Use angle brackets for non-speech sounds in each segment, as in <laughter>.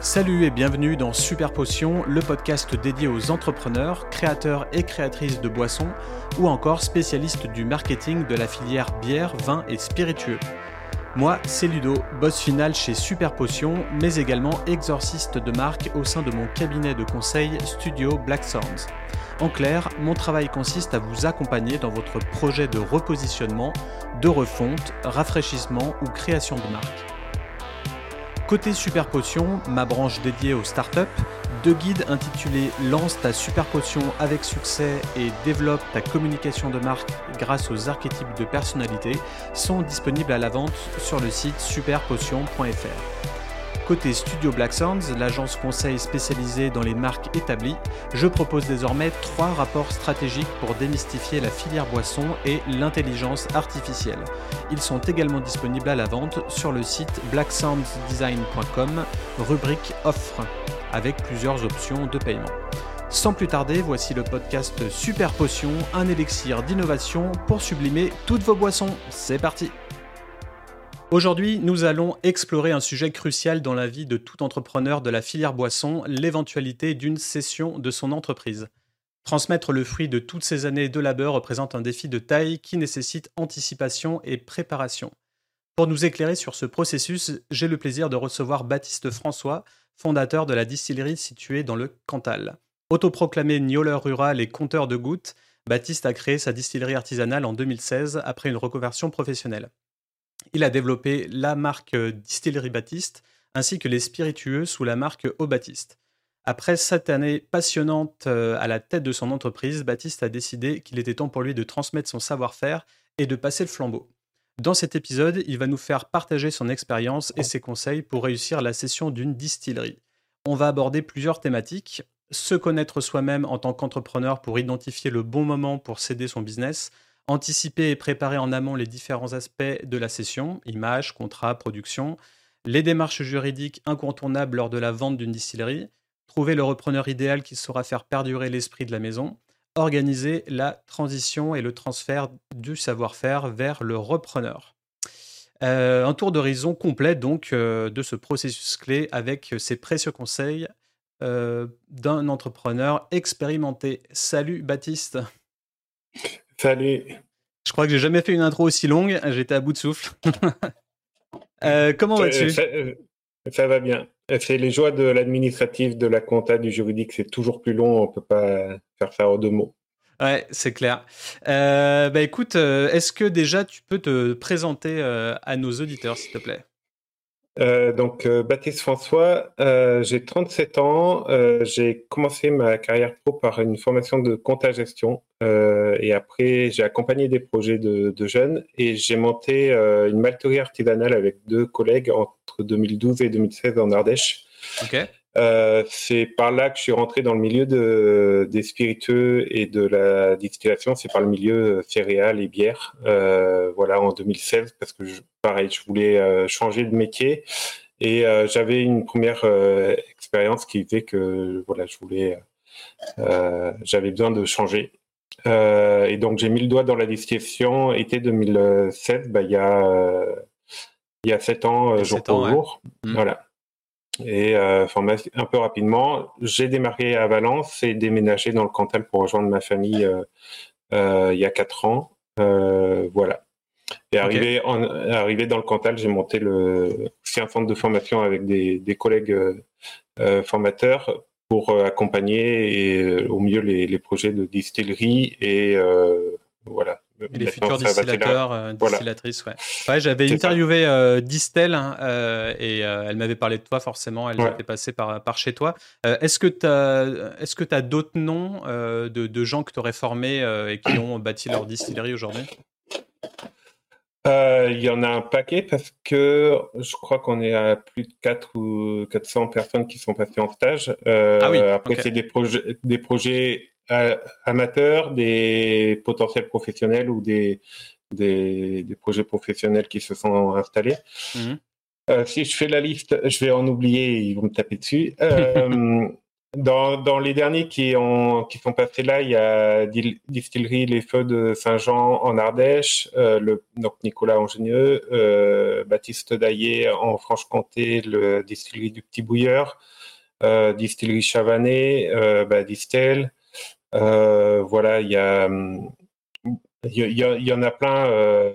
Salut et bienvenue dans Super Potion, le podcast dédié aux entrepreneurs, créateurs et créatrices de boissons ou encore spécialistes du marketing de la filière bière, vin et spiritueux. Moi, c'est Ludo, boss final chez Super Potion, mais également exorciste de marque au sein de mon cabinet de conseil Studio Black Sounds. En clair, mon travail consiste à vous accompagner dans votre projet de repositionnement, de refonte, rafraîchissement ou création de marque. Côté Super Potion, ma branche dédiée aux startups, deux guides intitulés Lance ta super potion avec succès et développe ta communication de marque grâce aux archétypes de personnalité sont disponibles à la vente sur le site superpotion.fr. Côté Studio Black Sounds, l'agence conseil spécialisée dans les marques établies, je propose désormais trois rapports stratégiques pour démystifier la filière boisson et l'intelligence artificielle. Ils sont également disponibles à la vente sur le site blacksoundsdesign.com, rubrique offre, avec plusieurs options de paiement. Sans plus tarder, voici le podcast Super Potion, un élixir d'innovation pour sublimer toutes vos boissons. C'est parti! Aujourd'hui, nous allons explorer un sujet crucial dans la vie de tout entrepreneur de la filière boisson, l'éventualité d'une cession de son entreprise. Transmettre le fruit de toutes ces années de labeur représente un défi de taille qui nécessite anticipation et préparation. Pour nous éclairer sur ce processus, j'ai le plaisir de recevoir Baptiste François, fondateur de la distillerie située dans le Cantal. Autoproclamé gnoleur rural et compteur de gouttes, Baptiste a créé sa distillerie artisanale en 2016 après une reconversion professionnelle. Il a développé la marque euh, Distillerie Baptiste ainsi que les spiritueux sous la marque Au Baptiste. Après cette année passionnante euh, à la tête de son entreprise, Baptiste a décidé qu'il était temps pour lui de transmettre son savoir-faire et de passer le flambeau. Dans cet épisode, il va nous faire partager son expérience et ses conseils pour réussir la cession d'une distillerie. On va aborder plusieurs thématiques, se connaître soi-même en tant qu'entrepreneur pour identifier le bon moment pour céder son business, anticiper et préparer en amont les différents aspects de la session, images, contrats, production, les démarches juridiques incontournables lors de la vente d'une distillerie, trouver le repreneur idéal qui saura faire perdurer l'esprit de la maison, organiser la transition et le transfert du savoir-faire vers le repreneur. Euh, un tour d'horizon complet donc euh, de ce processus clé avec ses précieux conseils euh, d'un entrepreneur expérimenté. Salut Baptiste. Salut. Je crois que j'ai jamais fait une intro aussi longue. J'étais à bout de souffle. <laughs> Euh, comment vas-tu? euh, ça, va bien. C'est les joies de l'administratif, de la compta, du juridique. C'est toujours plus long. On peut pas faire ça en deux mots. Ouais, c'est clair. Euh, bah écoute, est-ce que déjà tu peux te présenter à nos auditeurs, s'il te plaît? Euh, donc, euh, Baptiste François, euh, j'ai 37 ans. j'ai commencé ma carrière pro par une formation de compta gestion. et après, j'ai accompagné des projets de, de jeunes et j'ai monté une malterie artisanale avec deux collègues entre 2012 et 2016 en Ardèche. Okay. Euh, c'est par là que je suis rentré dans le milieu de, des spiritueux et de la distillation. C'est par le milieu céréales et bière. Euh, voilà, en 2016, parce que je, pareil, je voulais euh, changer de métier et euh, j'avais une première euh, expérience qui fait que voilà, je voulais, j'avais besoin de changer. et donc j'ai mis le doigt dans la distillation. Été 2016, bah, il y a il y a sept ans, jour pour jour. Mmh. Voilà. Et euh, un peu rapidement, j'ai démarré à Valence et déménagé dans le Cantal pour rejoindre ma famille euh, euh, il y a quatre ans. Euh, voilà. Et arrivé, en, arrivé dans le Cantal, j'ai monté le, c'est un centre de formation avec des, des collègues euh, formateurs pour accompagner et, au mieux les, les, projets de distillerie et voilà les futurs distillateurs, euh, distillatrices, ouais. ouais J'avais interviewé euh, Distel hein, euh, et elle m'avait parlé de toi forcément. Elle était passée par, par chez toi. est-ce que tu as, est-ce que as d'autres noms de, de, gens que tu aurais formés et qui ont <coughs> bâti leur distillerie aujourd'hui? Il y en a un paquet parce que je crois qu'on est à plus de 4 ou 400 personnes qui sont passées en stage. ah oui, après, c'est des projets amateurs, des potentiels professionnels ou des, des, projets professionnels qui se sont installés. Mhm. Euh, si je fais la liste, je vais en oublier, ils vont me taper dessus. Euh, <laughs> dans, les derniers qui, ont, qui sont passés là, il y a Distillerie Les Feux de Saint-Jean en Ardèche, euh, le, donc Nicolas Angenieux, Baptiste Daillé en Franche-Comté, le Distillerie du Petit Bouilleur, Distillerie Chavanet, bah, Distel. Voilà, il y a, il y, en a plein.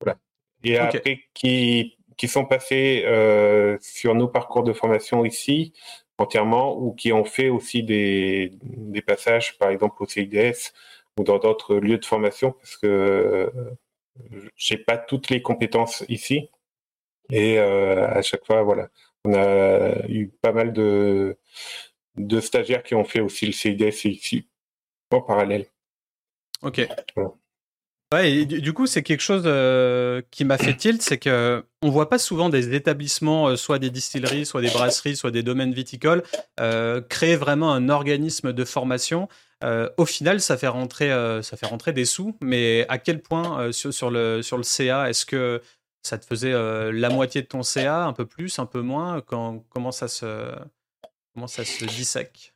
voilà. Et après, qui, qui sont passés sur nos parcours de formation ici entièrement ou qui ont fait aussi des, des passages, par exemple au CIDS ou dans d'autres lieux de formation, parce que euh, j'ai pas toutes les compétences ici. Et euh, à chaque fois, voilà, on a eu pas mal de, de stagiaires qui ont fait aussi le CIDS ici en parallèle. Ok. Ouais, et du coup, c'est quelque chose euh, qui m'a fait tilt, c'est que on voit pas souvent des établissements, euh, soit des distilleries, soit des brasseries, soit des domaines viticoles, euh, créer vraiment un organisme de formation. au final, ça fait rentrer, ça fait rentrer des sous, mais à quel point sur, le sur le CA, est-ce que ça te faisait la moitié de ton CA, un peu plus, un peu moins? Quand, Comment ça se comment ça se dissèque?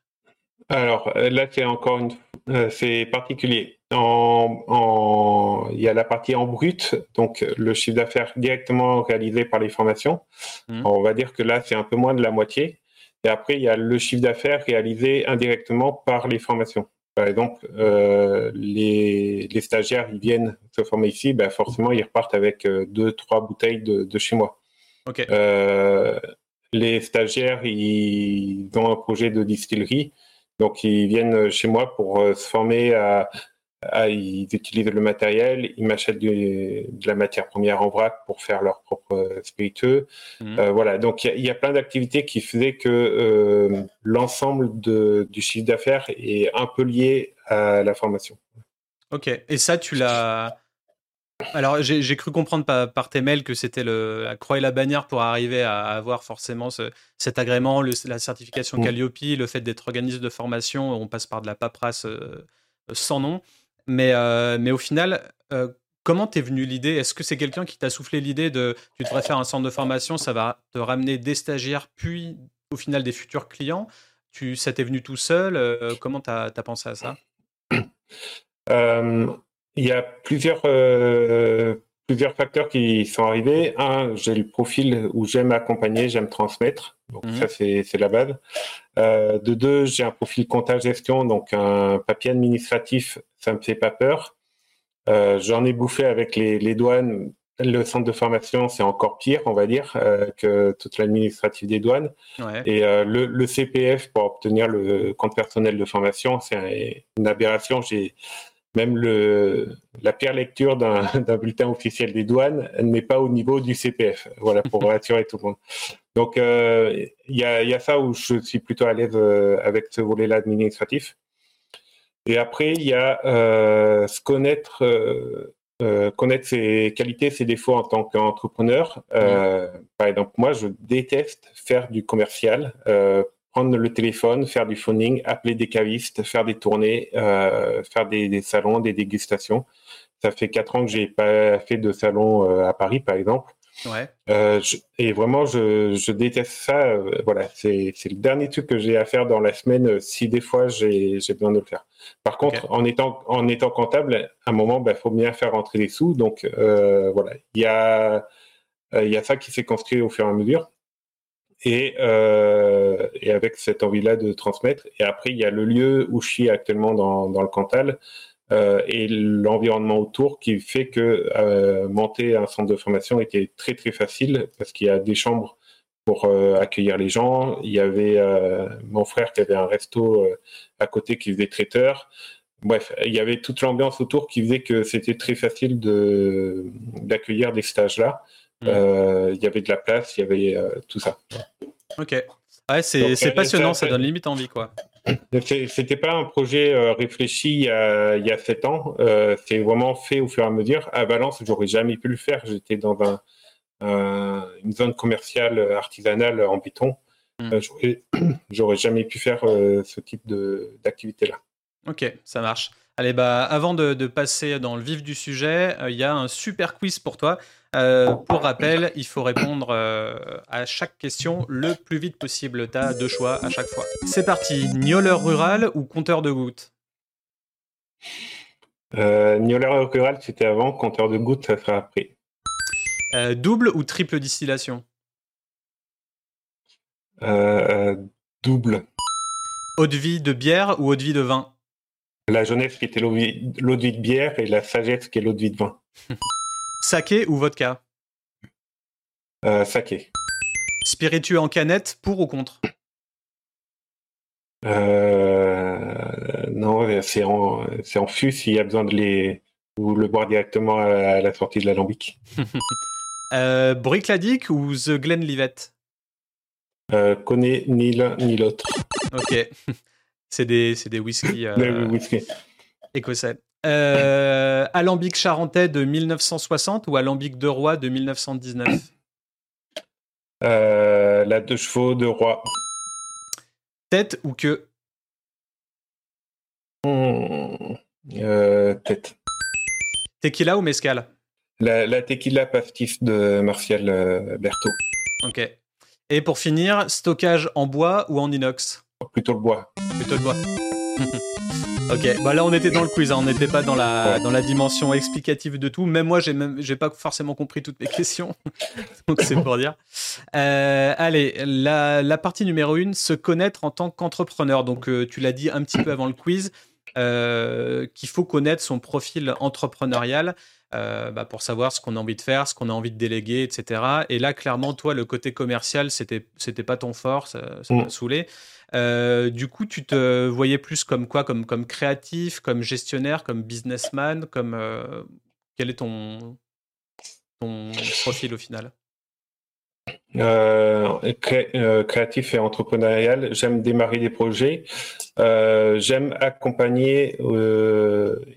Alors là, c'est encore une, c'est particulier en, il y a la partie en brut, donc le chiffre d'affaires directement réalisé par les formations. Mmh. On va dire que là, c'est un peu moins de la moitié. Et après, il y a le chiffre d'affaires réalisé indirectement par les formations. Par exemple, euh, les, les, stagiaires, ils viennent se former ici, ben forcément, ils repartent avec euh, deux, trois bouteilles de, de chez moi. Euh, les stagiaires, ils ont un projet de distillerie, donc ils viennent chez moi pour se former à ah, ils utilisent le matériel, ils m'achètent de la matière première en vrac pour faire leur propre euh, spiritueux. Mhm. Euh, voilà, donc il y, a plein d'activités qui faisaient que euh, l'ensemble du chiffre d'affaires est un peu lié à la formation. Ok, et ça, tu l'as. Alors, j'ai cru comprendre par, tes mails que c'était la croix et la bannière pour arriver à avoir forcément cet agrément, la certification mm. Calliope, le fait d'être organisme de formation, on passe par de la paperasse sans nom. Mais, euh, mais au final, euh, comment t'es venu l'idée? Est-ce que c'est quelqu'un qui t'a soufflé l'idée de tu devrais faire un centre de formation, ça va te ramener des stagiaires, puis au final des futurs clients? Tu, Ça t'est venu tout seul euh, Comment tu as, pensé à ça? <clears throat> Il y a plusieurs, plusieurs facteurs qui sont arrivés. Un, j'ai le profil où j'aime accompagner, j'aime transmettre. Donc mmh ça, c'est la base. de deux, j'ai un profil comptage-gestion, donc un papier administratif ça me fait pas peur. Euh, j'en ai bouffé avec les, douanes. Le centre de formation, c'est encore pire, on va dire, euh, que toute l'administratif des douanes. Et euh, le, CPF pour obtenir le compte personnel de formation, c'est une aberration. J'ai même le, la pire lecture d'un <laughs> bulletin officiel des douanes n'est pas au niveau du CPF. Voilà, pour <laughs> rassurer tout le monde. Donc, il y a, y, a, ça où je suis plutôt à l'aise avec ce volet-là administratif. Et après, il y a euh, se connaître, euh, euh, connaître ses qualités, ses défauts en tant qu'entrepreneur. Euh, par exemple, moi, je déteste faire du commercial, euh, prendre le téléphone, faire du phoning, appeler des cavistes, faire des tournées, faire des, des, salons, des dégustations. Ça fait quatre ans que j'ai pas fait de salon à Paris, par exemple. Ouais. Euh, et vraiment, je, je déteste ça. Euh, voilà, c'est le dernier truc que j'ai à faire dans la semaine euh, si des fois j'ai besoin de le faire. Par contre, en, étant, en étant comptable, à un moment, il bah, faut bien faire rentrer les sous. Donc, euh, voilà, il y a, il y a ça qui s'est construit au fur et à mesure. Et, et avec cette envie-là de transmettre. Et après, il y a le lieu où je suis actuellement dans, dans le Cantal. Euh, et l'environnement autour qui fait que euh, monter un centre de formation était très très facile parce qu'il y a des chambres pour euh, accueillir les gens. Il y avait mon frère qui avait un resto à côté qui faisait traiteur. Bref, il y avait toute l'ambiance autour qui faisait que c'était très facile d'accueillir des stages là. Mmh. il y avait de la place, il y avait tout ça. Ok. Ouais, c'est passionnant, ça donne limite envie quoi. C'était pas un projet euh, réfléchi il y a, il y a sept ans. Euh, c'est vraiment fait au fur et à mesure. À Valence, j'aurais jamais pu le faire. J'étais dans un, une zone commerciale artisanale en béton. Hmm. Euh, <clears throat> j'aurais jamais pu faire ce type d'activité-là. Ok, ça marche. Allez, bah, avant de, passer dans le vif du sujet, il y a un super quiz pour toi. pour rappel, il faut répondre à chaque question le plus vite possible. Tu as deux choix à chaque fois. C'est parti. Gnoleur rural ou compteur de gouttes? Euh, rural, c'était avant. Compteur de gouttes, ça sera après. double ou triple distillation? Double. Eau de vie de bière ou eau de vie de vin? La jeunesse qui était l'eau de vie de bière et la sagesse qui est l'eau de vie de vin. <laughs> Saké ou vodka? Euh, Saké. Spiritueux en canette, pour ou contre? Euh, Non, c'est en, fût s'il y a besoin de les ou le boire directement à la sortie de l'alambic. <laughs> euh, Brickladic ou The Glenlivet euh, Connais ni l'un ni l'autre. Ok. <laughs> c'est des, des whisky, <laughs> euh, whisky. écossais. Euh, Alambic charentais de 1960 ou Alambic de Roi de 1919 euh, La deux chevaux de Roi. Tête ou queue? Hmm, Tête. Tequila ou mescal la, la, tequila pastis de Martial Berthaud. Ok. Et pour finir, stockage en bois ou en inox? Plutôt le bois. Plutôt le bois. <laughs> ok, bah là on était dans le quiz, hein. on n'était pas dans la, dans la dimension explicative de tout. Même moi, j'ai même j'ai pas forcément compris toutes mes <laughs> questions, <laughs> donc c'est pour dire. Euh, allez, la, la, partie numéro une, se connaître en tant qu'entrepreneur. Donc euh, tu l'as dit un petit peu avant le quiz, euh, qu'il faut connaître son profil entrepreneurial. Euh, bah, pour savoir ce qu'on a envie de faire, ce qu'on a envie de déléguer, etc. Et là, clairement, toi, le côté commercial, c'était c'était pas ton fort, ça, m'a mm. saoulé. Euh, du coup, tu te voyais plus comme quoi, comme comme créatif, comme gestionnaire, comme businessman, comme euh, quel est ton ton profil au final? Euh, euh, créatif et entrepreneurial. J'aime démarrer des projets. Euh, j'aime accompagner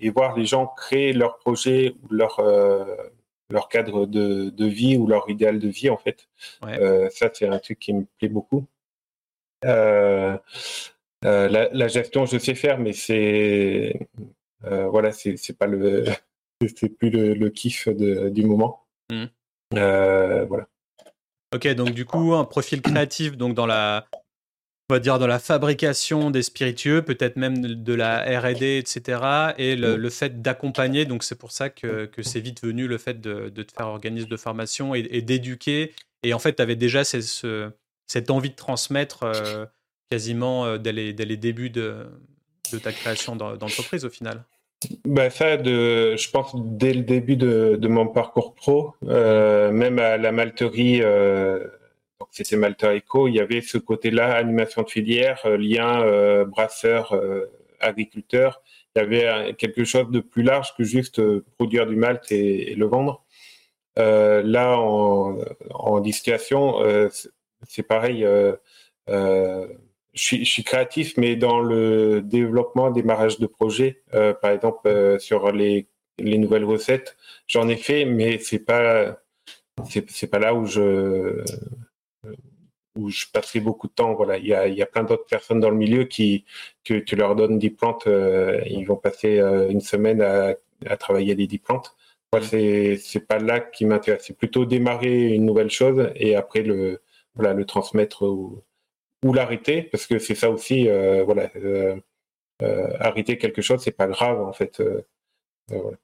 et voir les gens créer leur projet ou leur leur cadre de, de, vie ou leur idéal de vie en fait. ça c'est un truc qui me plaît beaucoup. La, la, gestion je sais faire mais c'est voilà c'est pas le <laughs> c'est plus le, le kiff de, du moment. Mmh. voilà. Ok, donc du coup, un profil créatif, donc dans la, fabrication des spiritueux, peut-être même de la R&D, etc. Et le, fait d'accompagner, donc c'est pour ça que, que c'est vite venu le fait de, te faire organisme de formation et, d'éduquer. Et en fait, tu avais déjà ce, cette envie de transmettre euh, quasiment euh, dès les, dès les débuts de, de ta création d'entreprise au final. Bah ça, de, je pense dès le début de, de mon parcours pro, euh, même à la malterie, euh, c'était Malta Eco, il y avait ce côté-là, animation de filière, euh, lien euh, brasseur, euh, agriculteur. Il y avait quelque chose de plus large que juste produire du malt et, et le vendre. là, en, en distillation, c'est pareil je suis, je suis, créatif, mais dans le développement, démarrage de projets, euh, par exemple euh, sur les, les, nouvelles recettes, j'en ai fait, mais c'est pas c'est pas là où je où je passerai beaucoup de temps. Voilà, il y a, il y a plein d'autres personnes dans le milieu qui que tu leur donnes des plantes, euh, ils vont passer euh, une semaine à, à travailler les 10 plantes. Moi, c'est c'est pas là qui m'intéresse. C'est plutôt démarrer une nouvelle chose et après le voilà le transmettre au ou l'arrêter, parce que c'est ça aussi, euh, voilà, euh, euh, arrêter quelque chose, c'est pas grave en fait. Voilà.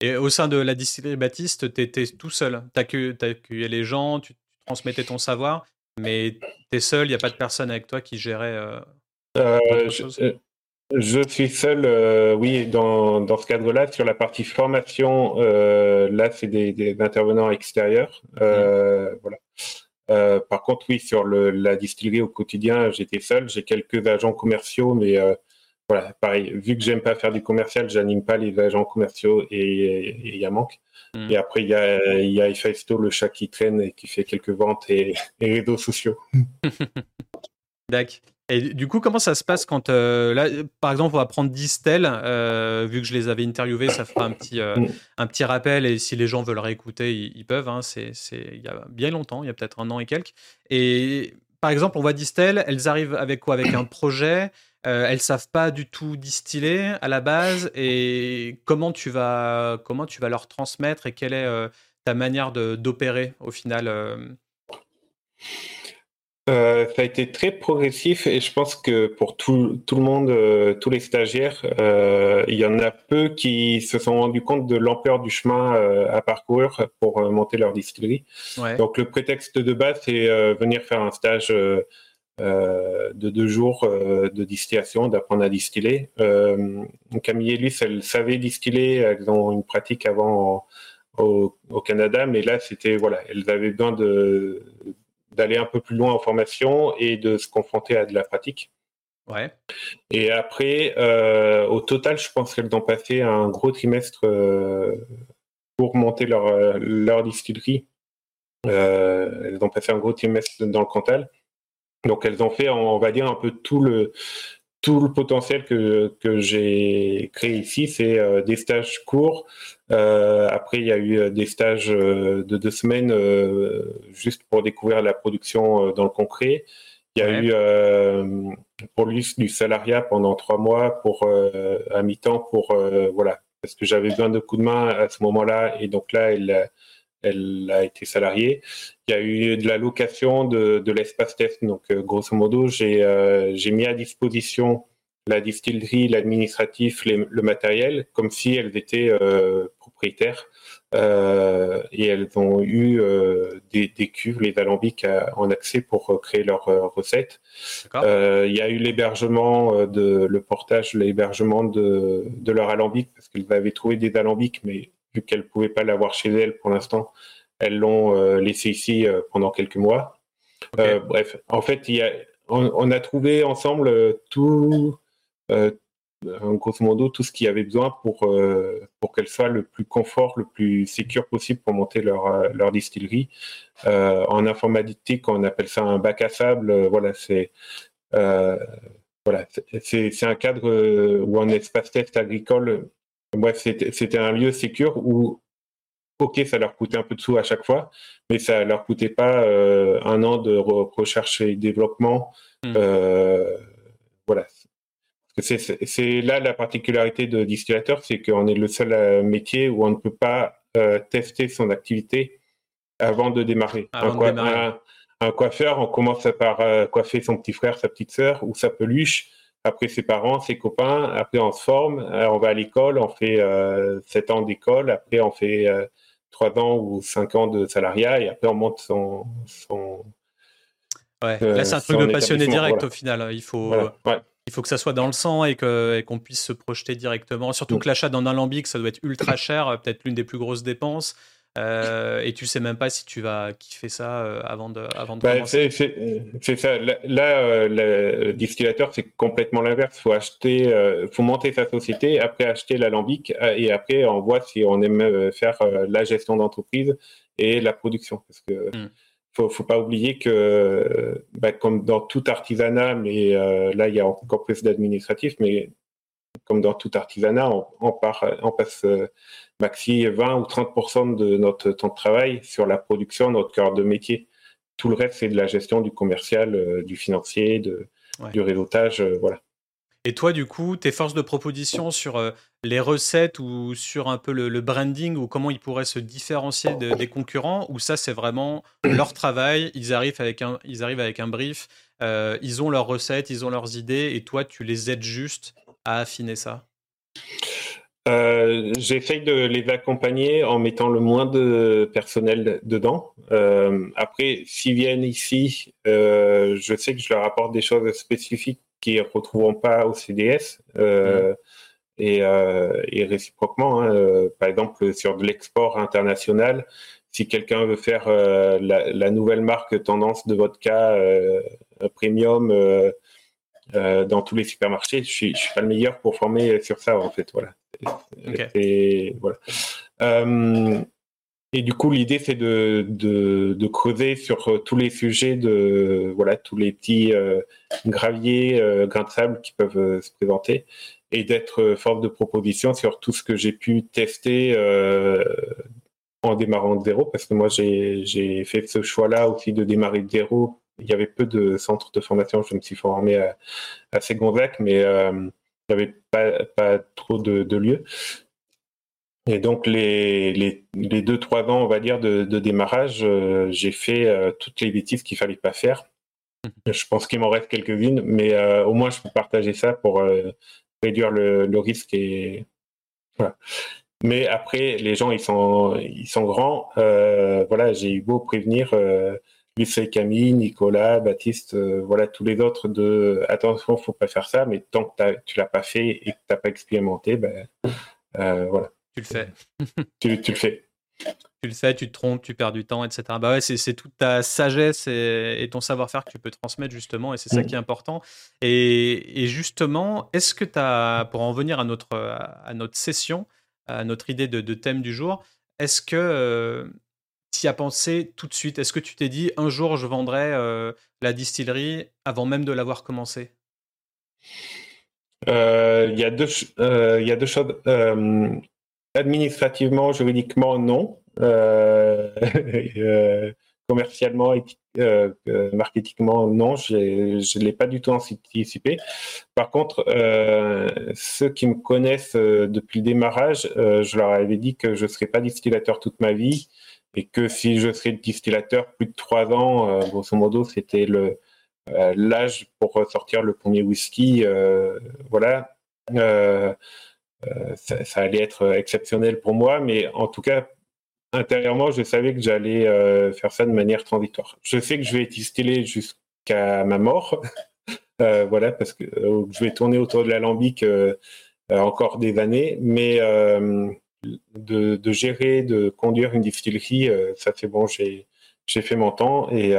Et au sein de la distillerie Baptiste, tu étais tout seul. Tu accueillais les gens, tu transmettais ton savoir, mais tu es seul, il n'y a pas de personne avec toi qui gérait. je, je, suis seul, oui, dans, dans ce cadre-là. Sur la partie formation, là, c'est des, des, intervenants extérieurs. Mmh. Voilà. Euh, par contre, oui, sur le, la distillerie au quotidien, j'étais seul. J'ai quelques agents commerciaux, mais euh, voilà, pareil. Vu que j'aime pas faire du commercial, j'anime pas les agents commerciaux et il y a manque. Mm. Et après, il y a, y a le chat qui traîne et qui fait quelques ventes et, et réseaux sociaux. <laughs> D'accord. Et du coup, comment ça se passe quand, euh, là, par exemple, on va prendre Distel, euh, vu que je les avais interviewés, ça fera un petit, euh, mm. un petit rappel, et si les gens veulent réécouter, ils, peuvent, hein, c'est il y a bien longtemps, il y a peut-être un an et quelques. Et par exemple, on voit Distel, elles arrivent avec quoi? Avec un projet, euh, elles savent pas du tout distiller à la base. Et comment tu vas comment tu vas leur transmettre et quelle est ta manière d'opérer au final euh, ça a été très progressif et je pense que pour tout, tout le monde, euh, tous les stagiaires, euh, il y en a peu qui se sont rendus compte de l'ampleur du chemin à parcourir pour monter leur distillerie. Donc le prétexte de base, c'est venir faire un stage de deux jours de distillation, d'apprendre à distiller. Camille et Luce, elles savaient distiller, elles ont une pratique avant au, au, Canada, mais là, c'était voilà, elles avaient besoin de d'aller un peu plus loin en formation et de se confronter à de la pratique. Ouais. Et après, euh, au total, je pense qu'elles ont passé un gros trimestre euh, pour monter leur, euh, leur distillerie. elles ont passé un gros trimestre dans le Cantal. Donc elles ont fait, on va dire, un peu tout le, tout le potentiel que, que j'ai créé ici, c'est des stages courts. Euh, après, il y a eu euh, des stages de deux semaines juste pour découvrir la production dans le concret. Il y a eu pour lui du salariat pendant trois mois pour à mi-temps pour voilà parce que j'avais besoin de coups de main à ce moment-là et donc là elle elle a été salariée. Il y a eu de la location de, de l'espace test. Donc, euh, grosso modo, j'ai euh, mis à disposition la distillerie, l'administratif, le matériel, comme si elles étaient euh, propriétaires. Euh, et elles ont eu euh, des, des, cuves, les alambics en accès pour créer leurs recettes. il y a eu l'hébergement de le portage, l'hébergement de, de leur alambic parce qu'elles avaient trouvé des alambics, mais vu qu'elles ne pouvaient pas l'avoir chez elles pour l'instant, elles l'ont laissé ici pendant quelques mois. Bref, en fait, il y a, on, a trouvé ensemble tout, grosso modo, tout ce qu'il y avait besoin pour, pour qu'elles soient le plus confort, le plus sécure possible pour monter leur, leur distillerie. en informatique, on appelle ça un bac à sable. voilà, c'est voilà, c'est un cadre ou un espace test agricole Bref, c'était un lieu sécur où, ok, ça leur coûtait un peu de sous à chaque fois, mais ça leur coûtait pas euh, un an de recherche et développement. Hmm. Euh, voilà. C'est là la particularité de distillateur, c'est qu'on est le seul euh, métier où on ne peut pas tester son activité avant de démarrer. un, coiffeur, on commence par coiffer son petit frère, sa petite sœur ou sa peluche après ses parents, ses copains, après on se forme, euh, on va à l'école, on fait euh, 7 ans d'école, après on fait euh, 3 ans ou 5 ans de salariat et après on monte son... son ouais. Euh, Là c'est un truc de passionné direct au final, il faut... Il faut que ça soit dans le sang et qu'on puisse se projeter directement. Surtout que l'achat d'un alambic, ça doit être ultra cher, peut-être l'une des plus grosses dépenses. Euh, et tu sais même pas si tu vas kiffer ça euh, avant de, avant de bah, commencer. C'est ça. Là, euh, le distillateur, c'est complètement l'inverse. Faut acheter, faut monter sa société, après acheter l'alambic, et après on voit si on aime faire la gestion d'entreprise et la production. Parce que hmm. Faut, faut pas oublier que, bah, comme dans tout artisanat, mais là il y a encore plus d'administratif, mais comme dans tout artisanat, on, on, part, on passe maxi 20 ou 30 de notre temps de travail sur la production, notre cœur de métier. Tout le reste, c'est de la gestion du commercial, euh, du financier, de, du réseautage, euh, voilà. Et toi, du coup, tes forces de proposition sur euh, les recettes ou sur un peu le, branding ou comment ils pourraient se différencier des concurrents, ou ça, c'est vraiment leur travail, ils arrivent avec un, ils arrivent avec un brief, ils ont leurs recettes, ils ont leurs idées, et toi, tu les aides juste à affiner ça? Euh, J'essaye de les accompagner en mettant le moins de personnel dedans. Euh, après, s'ils viennent ici, euh, je sais que je leur apporte des choses spécifiques qu'ils ne retrouveront pas au CDS. Euh, mmh. Et, euh, et, réciproquement, hein, euh, par exemple, sur de l'export international, si quelqu'un veut faire la, la, nouvelle marque tendance de vodka premium dans tous les supermarchés, je suis, je suis pas le meilleur pour former sur ça, en fait. Voilà. Et, voilà. Euh, et du coup, l'idée, c'est de, de, de, creuser sur tous les sujets de, voilà, tous les petits euh, graviers, euh, grains de sable qui peuvent euh, se présenter et d'être force de proposition sur tout ce que j'ai pu tester en démarrant de zéro, parce que moi, j'ai fait ce choix-là aussi de démarrer de zéro il y avait peu de centres de formation. Je me suis formé à, à Ségonzac, mais il n'y avait pas, pas trop de, de lieux. Et donc les, les, les, deux, trois ans, on va dire, de, de démarrage, euh, j'ai fait euh, toutes les bêtises qu'il fallait pas faire. Mmh. Je pense qu'il m'en reste quelques-unes, mais euh, au moins je peux partager ça pour réduire le, le, risque. Et... Voilà. Mais après, les gens, ils sont, ils sont grands. voilà, j'ai eu beau prévenir Lucie Camille, Nicolas, Baptiste, voilà, tous les autres de attention, faut pas faire ça, mais tant que tu l'as pas fait et que tu n'as pas expérimenté, ben, voilà. Tu le fais. tu, le fais. Tu le fais, tu te trompes, tu perds du temps, etc. Bah ouais, c'est toute ta sagesse et, ton savoir-faire que tu peux transmettre justement, et c'est ça mm. qui est important. Et, justement, est-ce que tu as, pour en venir à notre, à notre session, à notre idée de, thème du jour, est-ce que euh, tu y as pensé tout de suite? Est-ce que tu t'es dit un jour je vendrai euh, la distillerie avant même de l'avoir commencé? Euh, Il y, a deux, y a deux choses. Administrativement, juridiquement, non. Euh, <laughs> euh, commercialement, euh, euh, marketingement, non. Je ne l'ai pas du tout anticipé. Par contre, ceux qui me connaissent depuis le démarrage, je leur avais dit que je ne serais pas distillateur toute ma vie et que si je serais distillateur plus de trois ans, grosso modo, c'était l'âge pour sortir le premier whisky. voilà. Euh, ça, allait être exceptionnel pour moi, mais en tout cas, intérieurement, je savais que j'allais euh, faire ça de manière transitoire. Je sais que je vais distiller jusqu'à ma mort, <laughs> euh, voilà, parce que je vais tourner autour de l'alambic encore des années, mais de, de, gérer, de conduire une distillerie, ça c'est bon, j'ai fait mon temps et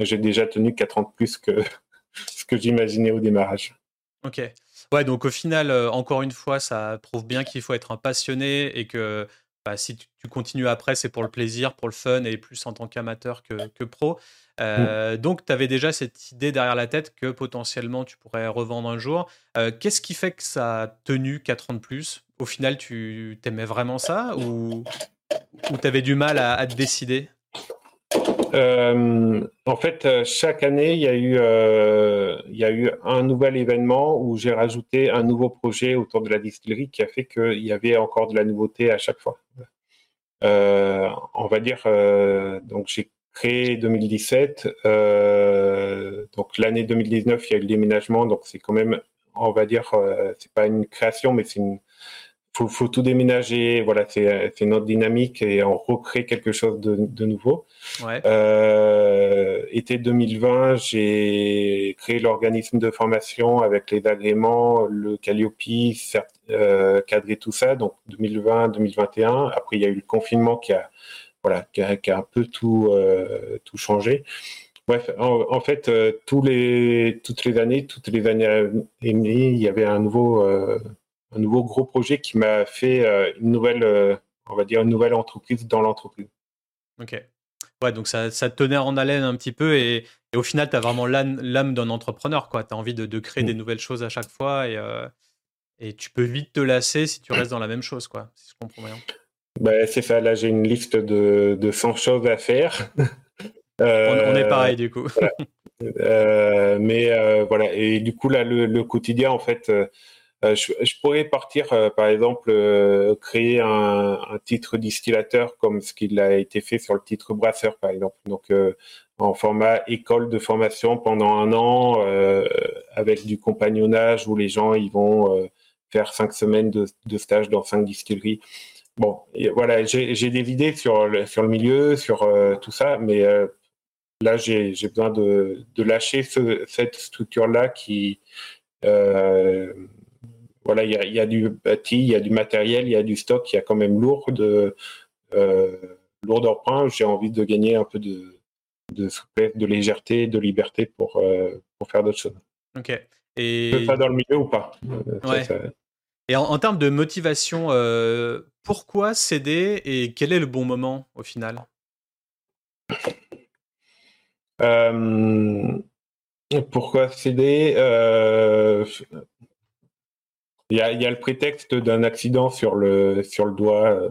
j'ai déjà tenu 4 ans de plus que <laughs> ce que j'imaginais au démarrage. Ok. Ouais, donc au final, euh, encore une fois, ça prouve bien qu'il faut être un passionné et que bah, si tu, continues après, c'est pour le plaisir, pour le fun et plus en tant qu'amateur que, que, pro. Mmh. Euh, Donc, tu avais déjà cette idée derrière la tête que potentiellement tu pourrais revendre un jour. Euh, Qu'est-ce qui fait que ça a tenu 4 ans de plus? Au final, tu t'aimais vraiment ça ou, ou tu avais du mal à, à te décider? En fait, euh, chaque année, il y, a eu, euh, il y a eu un nouvel événement où j'ai rajouté un nouveau projet autour de la distillerie qui a fait qu'il y avait encore de la nouveauté à chaque fois. Euh, on va dire, euh, donc j'ai créé 2017, donc l'année 2019, il y a eu le déménagement, donc c'est quand même, on va dire, c'est pas une création, mais c'est une faut, faut tout déménager. Voilà, c'est notre dynamique et on recrée quelque chose de, de nouveau. Ouais. Euh, été 2020, j'ai créé l'organisme de formation avec les agréments, le Calliope, euh, cadré tout ça. Donc 2020-2021. Après, il y a eu le confinement qui a voilà qui a, qui a un peu tout euh, tout changé. Bref, en, fait, euh, tous les, toutes les années, toutes les années il y avait un nouveau, euh, un nouveau gros projet qui m'a fait euh, une nouvelle, euh, on va dire, une nouvelle entreprise dans l'entreprise. Ok. Ouais, donc ça, ça, te tenait en haleine un petit peu et, et au final, tu as vraiment l'âme d'un entrepreneur. Tu as envie de, de créer des mm. nouvelles choses à chaque fois et, euh, et tu peux vite te lasser si tu restes dans la même chose, quoi, si je comprends bien. Ben, c'est ça, là j'ai une liste de, de 100 choses à faire. <laughs> euh, on, est pareil du coup. euh, mais voilà, et du coup là le, le quotidien en fait je, je, pourrais partir, euh, par exemple, euh, créer un, titre distillateur comme ce qu'il a été fait sur le titre brasseur, par exemple. Donc, en format école de formation pendant un an, avec du compagnonnage où les gens vont faire cinq semaines de, stage dans cinq distilleries. Bon, voilà, j'ai des idées sur le, sur le milieu, sur tout ça, mais là, j'ai besoin de, lâcher ce, cette structure-là qui, euh, voilà, il y a, y a, du bâti, il y a du matériel, il y a du stock, il y a quand même lourd de euh, lourdeur J'ai envie de gagner un peu de, de souplesse, de légèreté, de liberté pour, euh, pour faire d'autres choses. Ok. Et pas dans le milieu ou pas? Euh, ouais. Ça, ça... Et en, en, termes de motivation, euh, pourquoi céder et quel est le bon moment au final? Pourquoi céder? Il y a, il y a le prétexte d'un accident sur le, sur le doigt euh,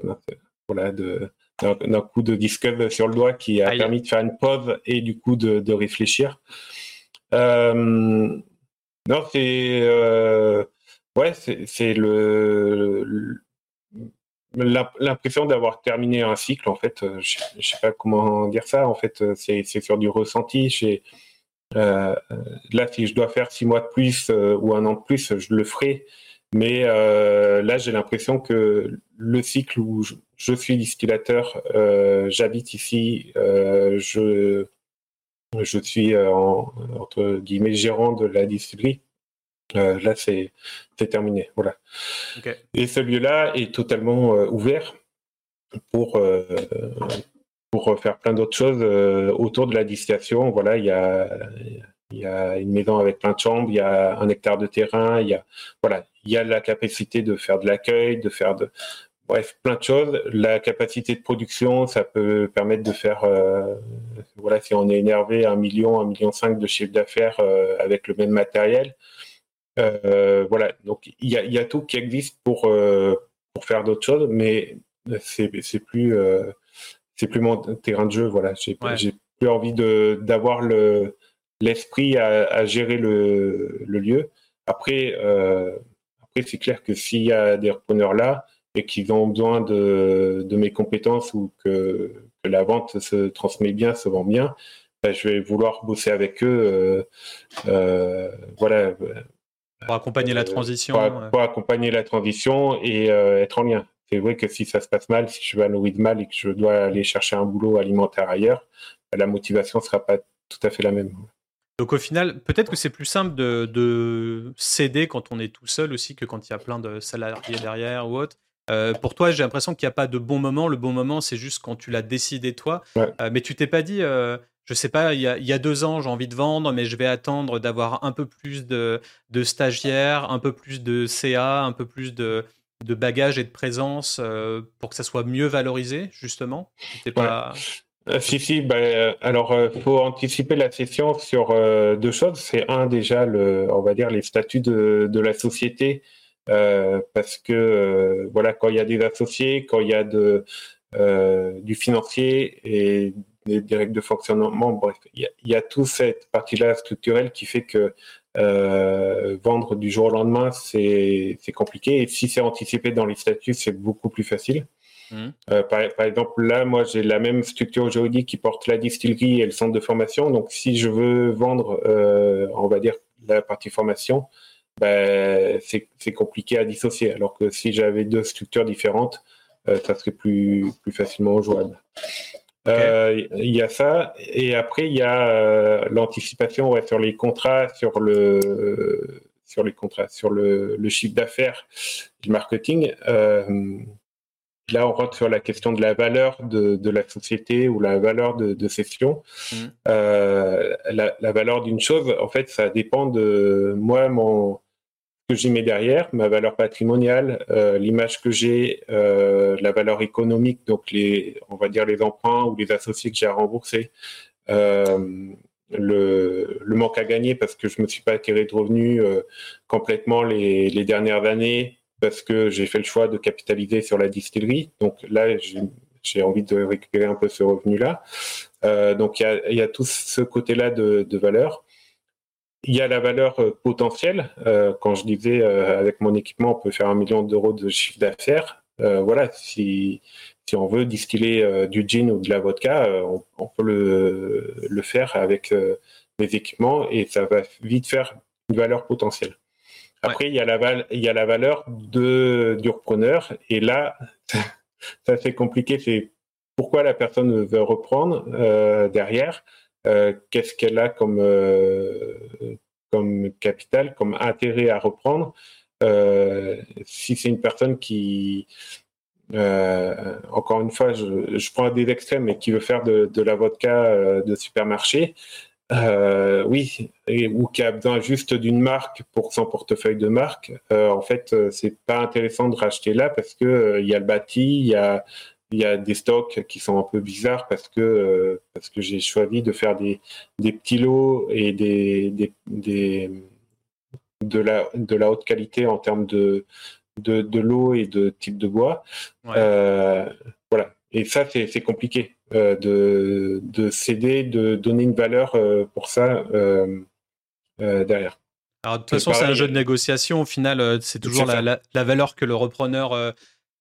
voilà, de, d'un coup de disque sur le doigt qui a permis de faire une pause et du coup de, réfléchir. non, c'est ouais, c'est le l'impression d'avoir terminé un cycle en fait je, ne sais pas comment dire ça en fait c'est sur du ressenti chez là si je dois faire six mois de plus ou un an de plus je le ferai mais euh, là, j'ai l'impression que le cycle où je, suis distillateur, euh, j'habite ici, euh, je, je suis en, entre guillemets gérant de la distillerie. là, c'est terminé. Voilà. Et ce lieu-là est totalement ouvert pour pour faire plein d'autres choses autour de la distillation. Voilà, il y a il y a une maison avec plein de chambres, il y a un hectare de terrain, il y a voilà, il y a la capacité de faire de l'accueil, de faire de bref plein de choses. La capacité de production, ça peut permettre de faire euh, voilà si on est énervé un million, un million cinq de chiffre d'affaires euh, avec le même matériel. Euh, voilà, donc il y a, y a, tout qui existe pour pour faire d'autres choses, mais c'est c'est plus c'est plus mon terrain de jeu. Voilà, j'ai plus envie de d'avoir le l'esprit à, gérer le, le lieu. Après, après, c'est clair que s'il y a des repreneurs là et qu'ils ont besoin de, de, mes compétences ou que, que, la vente se transmet bien, se vend bien, ben, je vais vouloir bosser avec eux. Euh, euh, voilà. Pour accompagner la euh, transition. Pour, accompagner la transition et être en lien. C'est vrai que si ça se passe mal, si je vais à nourrir de mal et que je dois aller chercher un boulot alimentaire ailleurs, ben, la motivation ne sera pas tout à fait la même. Donc au final, peut-être que c'est plus simple de, céder quand on est tout seul aussi que quand il y a plein de salariés derrière ou autre. Euh, pour toi, j'ai l'impression qu'il n'y a pas de bon moment. Le bon moment, c'est juste quand tu l'as décidé toi. Euh, mais tu t'es pas dit, euh, je sais pas, il y, a, deux ans, j'ai envie de vendre, mais je vais attendre d'avoir un peu plus de, stagiaires, un peu plus de CA, un peu plus de, de bagages et de présence pour que ça soit mieux valorisé, justement. pas... Euh, si, si, bah, euh, alors il euh, faut anticiper la session sur deux choses. C'est un déjà, le, on va dire, les statuts de, la société, parce que voilà, quand il y a des associés, quand il y a de, du financier et des, règles de fonctionnement, bref, il y y a toute cette partie-là structurelle qui fait que vendre du jour au lendemain, c'est compliqué. Et si c'est anticipé dans les statuts, c'est beaucoup plus facile. Mmh. Euh, par, exemple, là, moi, j'ai la même structure juridique qui porte la distillerie et le centre de formation. Donc, si je veux vendre, euh, on va dire, la partie formation, ben, c'est compliqué à dissocier. Alors que si j'avais deux structures différentes, euh, ça serait plus, plus facilement jouable. Il y a ça. Et après, il y a l'anticipation sur les contrats, sur le, sur les contrats, sur le, le chiffre d'affaires, du marketing. Là, on rentre sur la question de la valeur de, la société ou la valeur de, de session. Mmh. Euh, la, valeur d'une chose, en fait, ça dépend de moi, mon, ce que j'y mets derrière, ma valeur patrimoniale, euh, l'image que j'ai, euh, la valeur économique, donc les, on va dire les emprunts ou les associés que j'ai à rembourser. Le, manque à gagner parce que je ne me suis pas attiré de revenus complètement les, les dernières années parce que j'ai fait le choix de capitaliser sur la distillerie. Donc là, j'ai envie de récupérer un peu ce revenu-là. Euh, donc il y, a, tout ce côté-là de, valeur. Il y a la valeur euh, potentielle. Euh, quand je disais avec mon équipement, on peut faire un million d'euros de chiffre d'affaires. voilà, si, on veut distiller du gin ou de la vodka, on, peut le, faire avec les équipements et ça va vite faire une valeur potentielle. Après, il, y a la valeur de, du repreneur. Et là, <laughs> ça c'est compliqué. C'est pourquoi la personne veut reprendre euh, derrière. Euh, qu'est-ce qu'elle a comme, euh, comme capital, comme intérêt à reprendre. si c'est une personne qui, encore une fois, je, je, prends des extrêmes, mais qui veut faire de la vodka de supermarché, euh, oui, ou qui a besoin juste d'une marque pour son portefeuille de marque, euh, en fait, euh, c'est pas intéressant de racheter là parce que il y a le bâti, il y a, y a des stocks qui sont un peu bizarres parce que parce que j'ai choisi de faire des, des petits lots et des, des, de la de la haute qualité en termes de de, de l'eau et de type de bois. voilà. et ça, c'est compliqué de, de, céder, de donner une valeur pour ça derrière. Alors, de toute façon, c'est un jeu de négociation. Au final, c'est toujours la, la, valeur que le repreneur a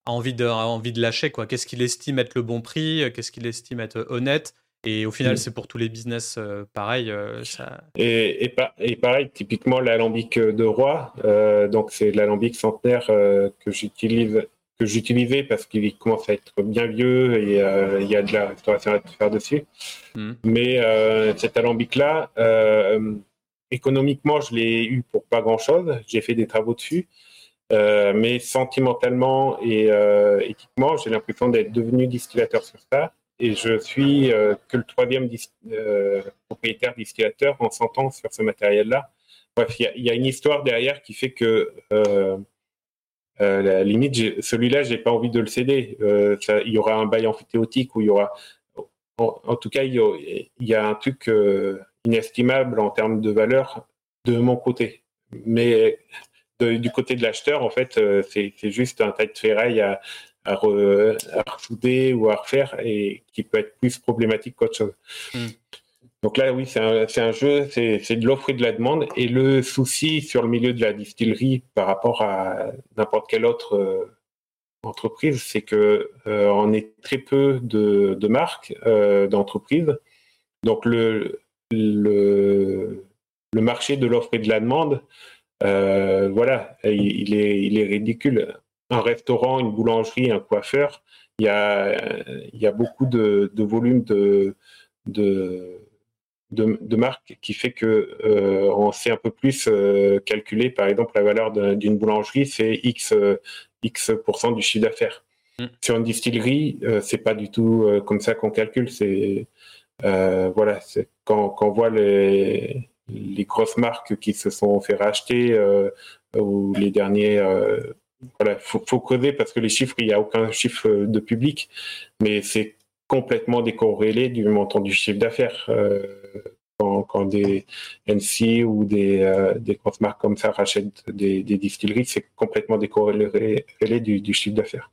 envie de, a envie de lâcher. Qu'est-ce qu'il estime être le bon prix Qu'est-ce qu'il estime être honnête et au final, mm. c'est pour tous les business euh, pareil. Euh, ça... et, et, pareil, typiquement l'alambic de Roi, euh, donc c'est l'alambic centenaire que j'utilise que j'utilisais parce qu'il commence à être bien vieux et il y a de la restauration à faire dessus. Mm. Mais cet alambic-là, économiquement, je l'ai eu pour pas grand-chose. J'ai fait des travaux dessus. mais sentimentalement et éthiquement, j'ai l'impression d'être devenu distillateur sur ça et je suis euh, que le troisième euh, propriétaire distillateur en 100 ans sur ce matériel-là. Bref, il y, a une histoire derrière qui fait que euh, la limite, celui-là, j'ai pas envie de le céder. il y aura un bail amphithéotique où il y aura, en, tout cas, il y, a, un truc inestimable en termes de valeur de mon côté. Mais du côté de l'acheteur, en fait, c'est juste un taille de ferraille à, à, re, ou à refaire et qui peut être plus problématique qu'autre chose. Hmm. Donc là, oui, c'est un, jeu, c'est de l'offre et de la demande. Et le souci sur le milieu de la distillerie par rapport à n'importe quelle autre euh, entreprise, c'est que euh, on est très peu de, marques, euh, d'entreprises. Donc le, marché de l'offre et de la demande, voilà, il, est, il est ridicule un restaurant, une boulangerie, un coiffeur, il y a, beaucoup de, de volume de, de, marques qui fait que euh, on sait un peu plus euh, calculer, par exemple, la valeur d'une boulangerie, c'est X, X du chiffre d'affaires. Mm. Sur une distillerie, euh, c'est pas du tout comme ça qu'on calcule. C'est voilà, quand, quand on voit les, les grosses marques qui se sont fait racheter ou les derniers voilà, faut, faut creuser parce que les chiffres, il n'y a aucun chiffre de public, mais c'est complètement décorrélé du montant du chiffre d'affaires. Euh, quand, des NC ou des, euh, grosses marques comme ça rachètent des, distilleries, c'est complètement décorrélé du, chiffre d'affaires.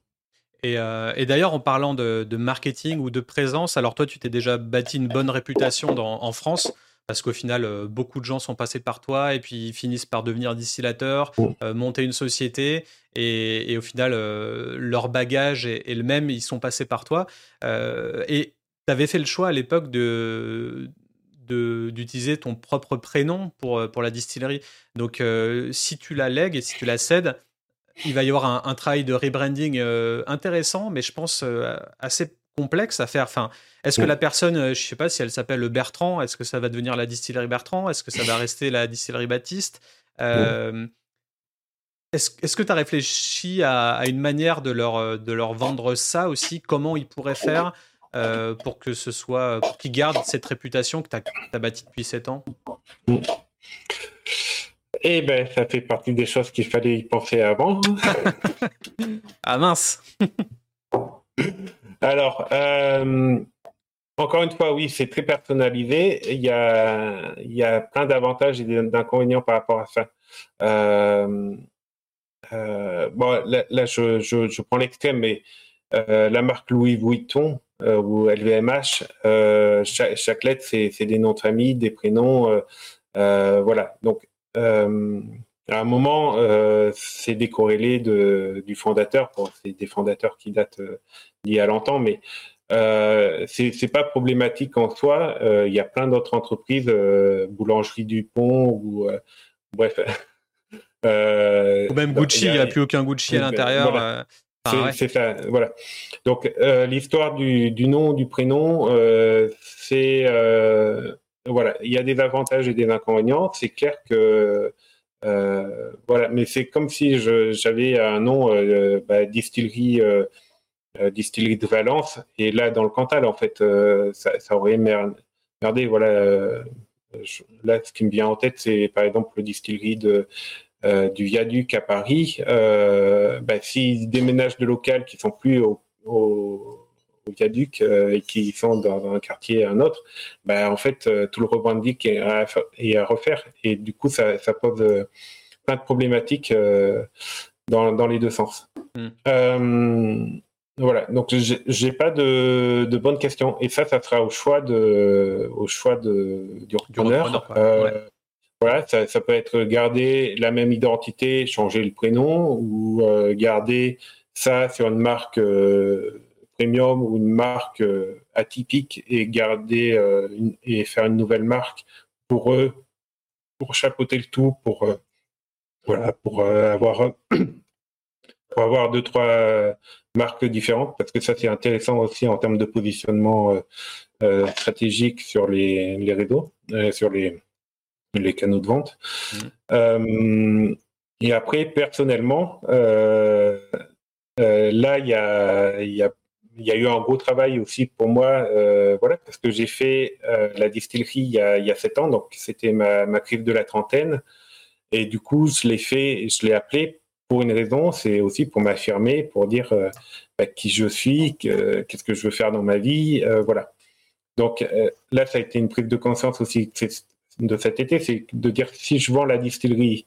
Et, euh, et d'ailleurs, en parlant de, marketing ou de présence, alors toi, tu t'es déjà bâti une bonne réputation en France parce qu'au final, euh, beaucoup de gens sont passés par toi et puis finissent par devenir distillateurs, mmh. euh, monter une société et, au final, euh, leur bagage est, le même, ils sont passés par toi. et tu avais fait le choix à l'époque de d'utiliser ton propre prénom pour, pour la distillerie. Donc, si tu la lègues et si tu la cèdes, il va y avoir un, un travail de rebranding intéressant, mais je pense assez complexe à faire. Enfin, est-ce que la personne, euh, je sais pas si elle s'appelle Bertrand, est-ce que ça va devenir la distillerie Bertrand? Est-ce que ça va rester la distillerie Baptiste? Euh, Est-ce que tu as réfléchi à, une manière de leur, euh, de leur vendre ça aussi? Comment ils pourraient faire pour que ce soit, pour qu'ils gardent cette réputation que tu as, bâtie depuis 7 ans? Eh ben, ça fait partie des choses qu'il fallait y penser avant. <laughs> ah mince <laughs> Alors, euh, encore une fois, oui, c'est très personnalisé. Il y a, il y a plein d'avantages et d'inconvénients par rapport à ça. Euh, euh, bon, là, je, je, je, prends l'extrême, mais la marque Louis Vuitton ou LVMH, chaque, chaque, lettre, c'est des noms de famille, des prénoms. voilà. Donc, à un moment, euh, c'est décorrélé de, du fondateur. Bon, c'est des fondateurs qui datent euh, d'il y a longtemps, mais euh, c'est pas problématique en soi. Euh, il y a plein d'autres entreprises, boulangerie Dupont ou bref. <laughs> ou même Gucci, il n'y a, plus aucun Gucci à l'intérieur. Voilà. c'est ça, voilà. Donc l'histoire du, du, nom, du prénom, c'est voilà, il y a des avantages et des inconvénients. C'est clair que euh, voilà, mais c'est comme si j'avais un nom euh, bah, distillerie, euh, distillerie de Valence, et là dans le Cantal, en fait, ça, ça, aurait merdé. Voilà, là, ce qui me vient en tête, c'est par exemple le distillerie du viaduc à Paris. Bah, S'ils déménagent de local qui sont plus au viaduc euh, et qui sont dans, un quartier à un autre, ben, en fait, euh, tout le rebranding est à, est à, refaire. Et du coup, ça, ça pose euh, plein de problématiques dans, dans, les deux sens. Hmm. voilà, donc j'ai pas de, de bonnes questions. Et ça, ça sera au choix de, au choix de, du repreneur. Euh, voilà, ça, ça, peut être garder la même identité, changer le prénom, ou euh, garder ça sur une marque euh, premium ou une marque atypique et garder et faire une nouvelle marque pour eux, pour chapeauter le tout, pour voilà, pour avoir <coughs> pour avoir deux trois marques différentes, parce que ça c'est intéressant aussi en termes de positionnement euh, euh, stratégique sur les, les réseaux, euh, sur les, les canaux de vente. Mmh. et après, personnellement, là, il y a, y, a, y a, eu un gros travail aussi pour moi, voilà, parce que j'ai fait la distillerie il y, a, il sept ans, donc c'était ma, ma crise de la trentaine. Et du coup, je l'ai fait, je l'ai appelé pour une raison, c'est aussi pour m'affirmer, pour dire euh, bah, qui je suis, qu'est-ce que je veux faire dans ma vie, euh, voilà. Donc euh, là, ça a été une prise de conscience aussi de cet été, c'est de dire si je vends la distillerie,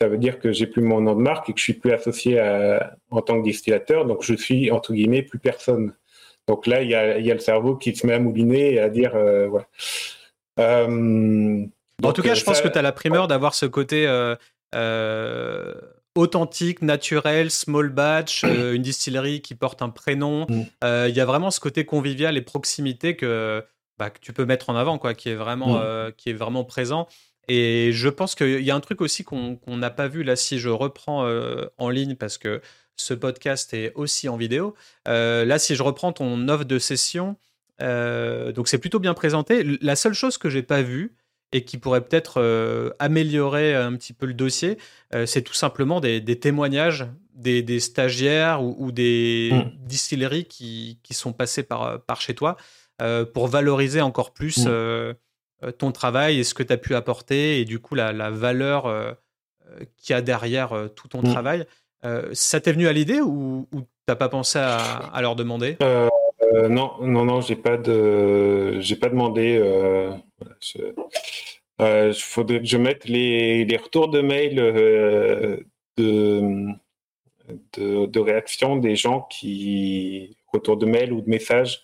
ça veut dire que j'ai plus mon nom de marque et que je suis plus associé à, en tant que distillateur, donc je suis entre guillemets plus personne. Donc là, il y a, y a, le cerveau qui se met à mouliner et à dire voilà. en tout cas, je pense que tu as la primeur d'avoir ce côté authentique, naturel, small batch, euh, une distillerie qui porte un prénom. Mm. Euh, il y a vraiment ce côté convivial et proximité que, bah, que tu peux mettre en avant, quoi, qui est vraiment, mm. euh, qui est vraiment présent. Et je pense qu'il y a un truc aussi qu'on n'a pas vu là si je reprends en ligne parce que ce podcast est aussi en vidéo. là, si je reprends ton offre de session, donc c'est plutôt bien présenté. La seule chose que j'ai pas vue, et qui pourrait peut-être euh, améliorer un petit peu le dossier, euh, c'est tout simplement des, témoignages des, stagiaires ou, des mmh. distilleries qui, sont passés par, par chez toi euh, pour valoriser encore plus mmh. Ton travail et ce que tu as pu apporter et du coup la, la valeur qu'il y a derrière tout ton mmh. travail. ça t'est venu à l'idée ou, tu n'as pas pensé à, à leur demander? Non, non, non, j'ai pas de, j'ai pas demandé. Il euh, faudrait que je mette les, les retours de mail euh, de, de, de, réaction des gens qui, retours de mail ou de messages,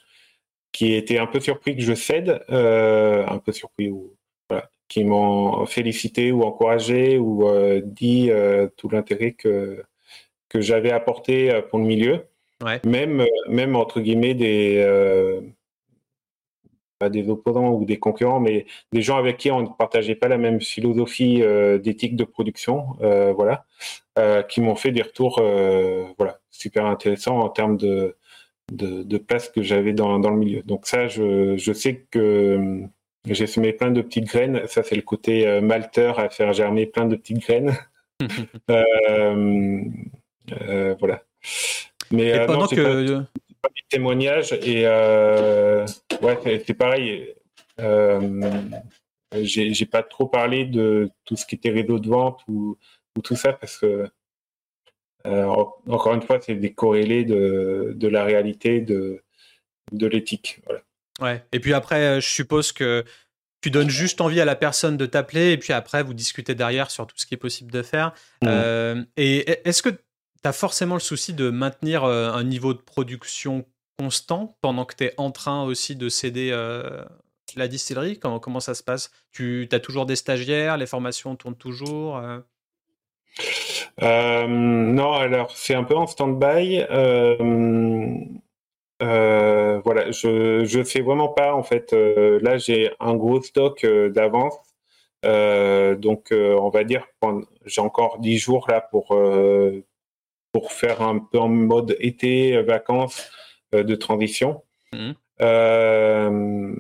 qui étaient un peu surpris que je cède, euh, un peu surpris ou voilà, qui m'ont félicité ou encouragé ou dit tout l'intérêt que, que j'avais apporté pour le milieu. Ouais. Même, même entre guillemets des des opposants ou des concurrents, mais des gens avec qui on ne partageait pas la même philosophie euh, d'éthique de production, euh, voilà, euh, qui m'ont fait des retours, voilà, super intéressants en termes de, de, place que j'avais dans, dans, le milieu. Donc ça, je, je sais que j'ai semé plein de petites graines. Ça, c'est le côté malteur à faire germer plein de petites graines. <laughs> voilà. Mais pendant que des témoignages et euh, ouais, c'est pareil. Euh, j'ai pas trop parlé de tout ce qui était réseau de vente ou, ou tout ça parce que euh, encore une fois, c'est décorrélé de, de la réalité de, de l'éthique. Voilà. Ouais. Et puis après, je suppose que tu donnes juste envie à la personne de t'appeler et puis après, vous discutez derrière sur tout ce qui est possible de faire. Mmh. et est-ce que tu as forcément le souci de maintenir euh, un niveau de production constant pendant que tu es en train aussi de céder euh, la distillerie? Comment, comment ça se passe? Tu as toujours des stagiaires Les formations tournent toujours euh? Non, alors c'est un peu en stand-by. voilà, je ne fais vraiment pas en fait. là, j'ai un gros stock d'avance. donc, on va dire, j'ai encore 10 jours là pour pour faire un peu en mode été, euh, vacances euh, de transition. Mmh. Euh,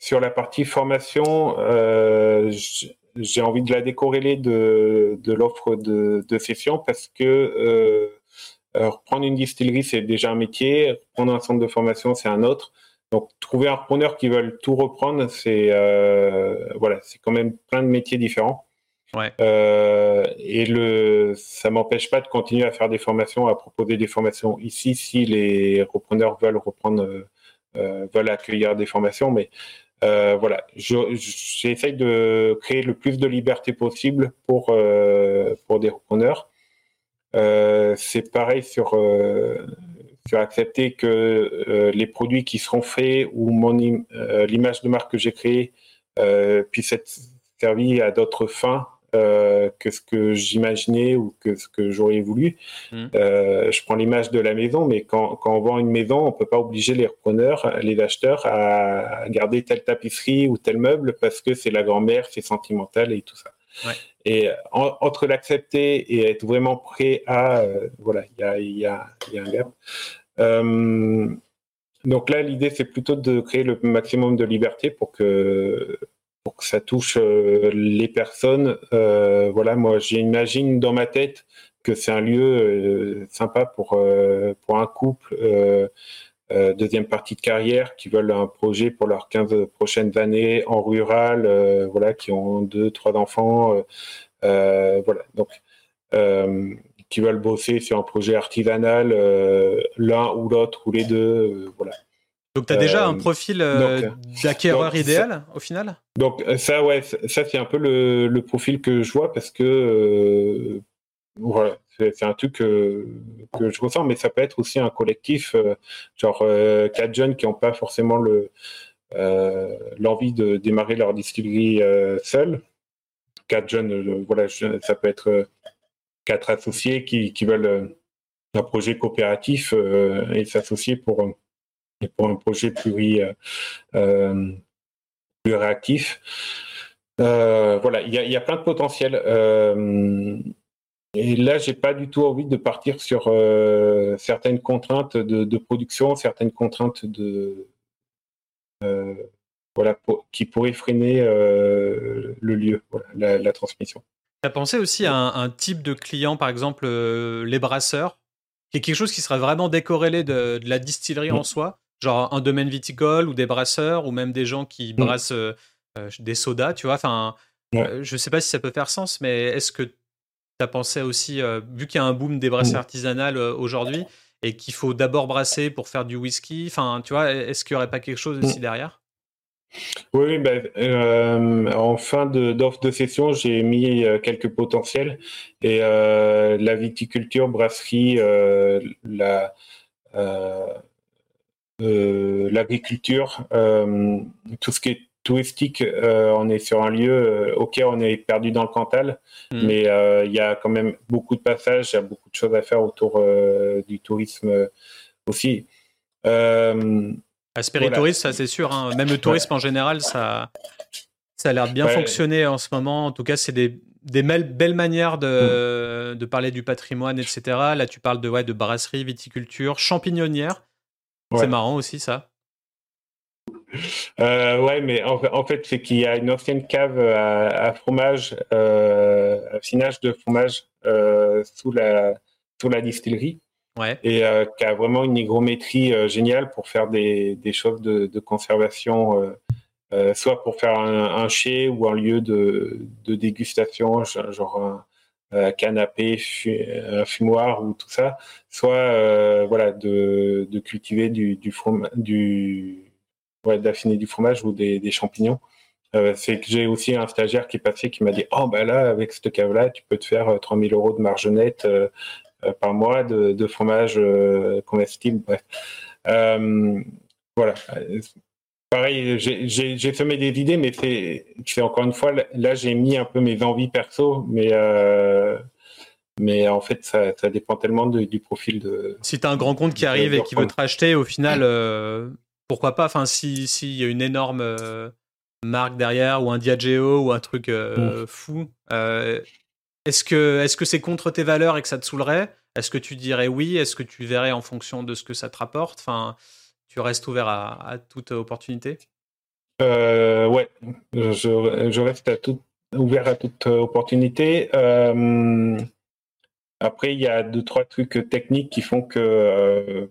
sur la partie formation, j'ai envie de la décorréler de, de l'offre de, de, session parce que reprendre une distillerie, c'est déjà un métier, reprendre un centre de formation, c'est un autre. Donc, trouver un repreneur qui veut tout reprendre, c'est voilà, c'est quand même plein de métiers différents. Euh, et le, ça m'empêche pas de continuer à faire des formations, à proposer des formations ici si les repreneurs veulent reprendre, euh, euh, veulent accueillir des formations. Mais voilà, j'essaye de créer le plus de liberté possible pour pour des repreneurs. c'est pareil sur sur accepter que les produits qui seront faits ou l'image de marque que j'ai créée puisse être servie à d'autres fins euh, que ce que j'imaginais ou que ce que j'aurais voulu. Mmh. Euh, je prends l'image de la maison, mais quand, quand, on vend une maison, on peut pas obliger les repreneurs, les acheteurs à garder telle tapisserie ou tel meuble parce que c'est la grand-mère, c'est sentimental et tout ça. Et entre l'accepter et être vraiment prêt à, euh, voilà, il y a, y, a, y a, un gap. donc là, l'idée, c'est plutôt de créer le maximum de liberté pour que pour que ça touche euh, les personnes. Euh, voilà, moi, j'imagine dans ma tête que c'est un lieu euh, sympa pour, pour un couple, deuxième partie de carrière, qui veulent un projet pour leurs 15 prochaines années en rural, voilà, qui ont deux, trois enfants. voilà, donc qui veulent bosser sur un projet artisanal, l'un ou l'autre ou les deux, voilà. Donc, tu as déjà un euh, profil euh, d'acquéreur idéal au final? Donc, euh, ça, ouais, ça, c'est un peu le, profil que je vois parce que voilà, c'est un truc que, que, je ressens, mais ça peut être aussi un collectif, genre quatre jeunes qui n'ont pas forcément le l'envie de démarrer leur distillerie seuls. Quatre jeunes, voilà, ça peut être quatre associés qui, qui veulent un projet coopératif et s'associer pour pour un projet euh, euh, plus réactif. Euh, voilà, il y, a plein de potentiel. et là, j'ai pas du tout envie de partir sur certaines contraintes de, production, certaines contraintes de voilà qui pourraient freiner le lieu, la, transmission. Tu as pensé aussi à un, type de client, par exemple les brasseurs, qui est quelque chose qui serait vraiment décorrélé de, la distillerie en soi? Genre un domaine viticole ou des brasseurs ou même des gens qui mm. brassent euh, euh, des sodas, tu vois? Enfin, euh, je sais pas si ça peut faire sens, mais est-ce que tu as pensé aussi, vu qu'il y a un boom des brasseries mm. artisanales aujourd'hui et qu'il faut d'abord brasser pour faire du whisky, enfin, tu vois, est-ce qu'il n'y aurait pas quelque chose aussi mm. derrière? Oui, ben, en fin d'offre de, session, j'ai mis quelques potentiels et la viticulture, brasserie, la, l'agriculture, euh, tout ce qui est touristique, euh, on est sur un lieu, ok, on est perdu dans le Cantal, hmm. mais il y a quand même beaucoup de passages, il y a beaucoup de choses à faire autour du tourisme aussi. Aspect tourisme, ça c'est sûr. Hein. Même le tourisme en général, ça, ça a l'air de bien fonctionner en ce moment. En tout cas, c'est des, des belles manières de, hmm. de, parler du patrimoine, etc. Là, tu parles de, ouais, de brasserie, viticulture, champignonnière. C'est marrant aussi ça. Euh, ouais, mais en, fait, c'est qu'il y a une ancienne cave à, fromage, euh, à finage de fromage euh, sous, la, sous la distillerie. Ouais. Et qui a vraiment une hygrométrie géniale pour faire des, des choses de, de conservation, soit pour faire un, un chai ou un lieu de, de dégustation, genre un, euh, canapé, un fumoir ou tout ça, soit euh, voilà de, cultiver du, du d'affiner du fromage ou des, champignons. Euh, c'est que j'ai aussi un stagiaire qui est passé qui m'a dit oh ben là avec cette cave là tu peux te faire 3000 euros de marge nette par mois de, fromage comestible bref voilà pareil, j'ai semé des idées, mais c'est encore une fois, là, j'ai mis un peu mes envies perso, mais, euh, mais en fait, ça, dépend tellement du profil de. Si tu as un grand compte qui arrive et qui veut te racheter, au final, euh, pourquoi pas? Enfin, s'il y a une énorme euh, marque derrière, ou un Diageo, ou un truc fou, est-ce que c'est -ce c'est contre tes valeurs et que ça te saoulerait? Est-ce que tu dirais oui? Est-ce que tu verrais en fonction de ce que ça te rapporte? Enfin tu restes ouvert à, toute opportunité? Euh, Ouais, je, reste à ouvert à toute opportunité. Euh, après, il y a deux, trois trucs techniques qui font que, euh,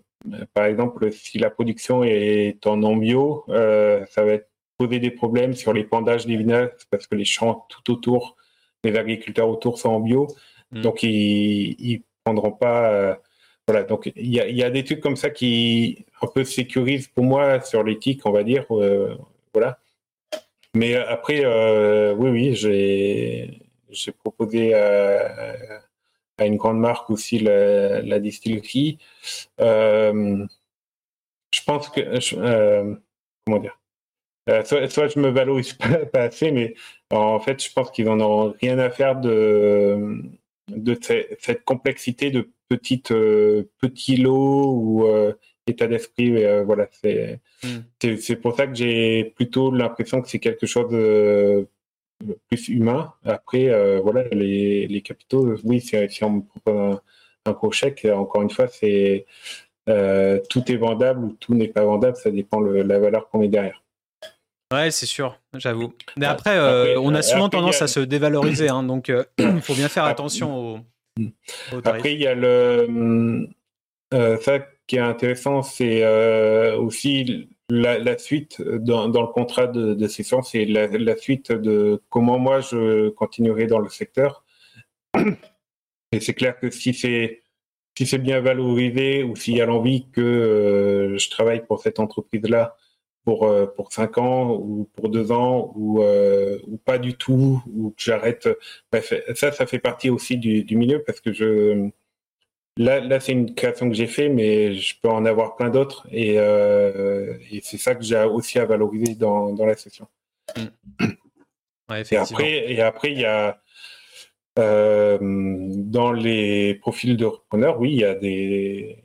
par exemple, si la production est en non bio, ça va poser des problèmes sur les pendages des vinaigres parce que les champs tout autour, les agriculteurs autour sont en bio. Mmh. Donc, ils ne prendront pas voilà, donc il y a, des trucs comme ça qui un peu sécurisent pour moi sur l'éthique, on va dire. Euh, voilà. Mais après, euh, oui, oui, j'ai proposé à, une grande marque aussi la, distillerie. je pense que comment dire soit, soit, je me valorise <laughs> pas, assez, mais en fait, je pense qu'ils en ont rien à faire de, de cette complexité de petites, petits lots ou état d'esprit. Euh, voilà, c'est c'est pour ça que j'ai plutôt l'impression que c'est quelque chose de plus humain. Après, euh, voilà, les, les capitaux, oui, si, on me propose un, gros chèque, encore une fois, c'est euh, tout est vendable ou tout n'est pas vendable, ça dépend de la valeur qu'on met derrière. Ouais, c'est sûr, j'avoue. Mais après, on a souvent tendance à se dévaloriser, hein, donc il <coughs> faut bien faire attention au, Après, il y a le. ça, qui est intéressant, c'est euh, aussi la, suite dans, le contrat de, de session, c'est la, suite de comment moi je continuerai dans le secteur. <clears throat> Et c'est clair que si c'est si c'est bien valorisé ou s'il y a l'envie que euh, je travaille pour cette entreprise-là pour euh, pour cinq ans ou pour deux ans ou ou pas du tout ou que j'arrête, ça ça fait partie aussi du, du milieu parce que je Là, là c'est une création que j'ai fait, mais je peux en avoir plein d'autres. Et, euh, et c'est ça que j'ai aussi à valoriser dans, dans la session. Mm. et, après, et après, il y a euh, dans les profils de repreneurs, oui, il y a des.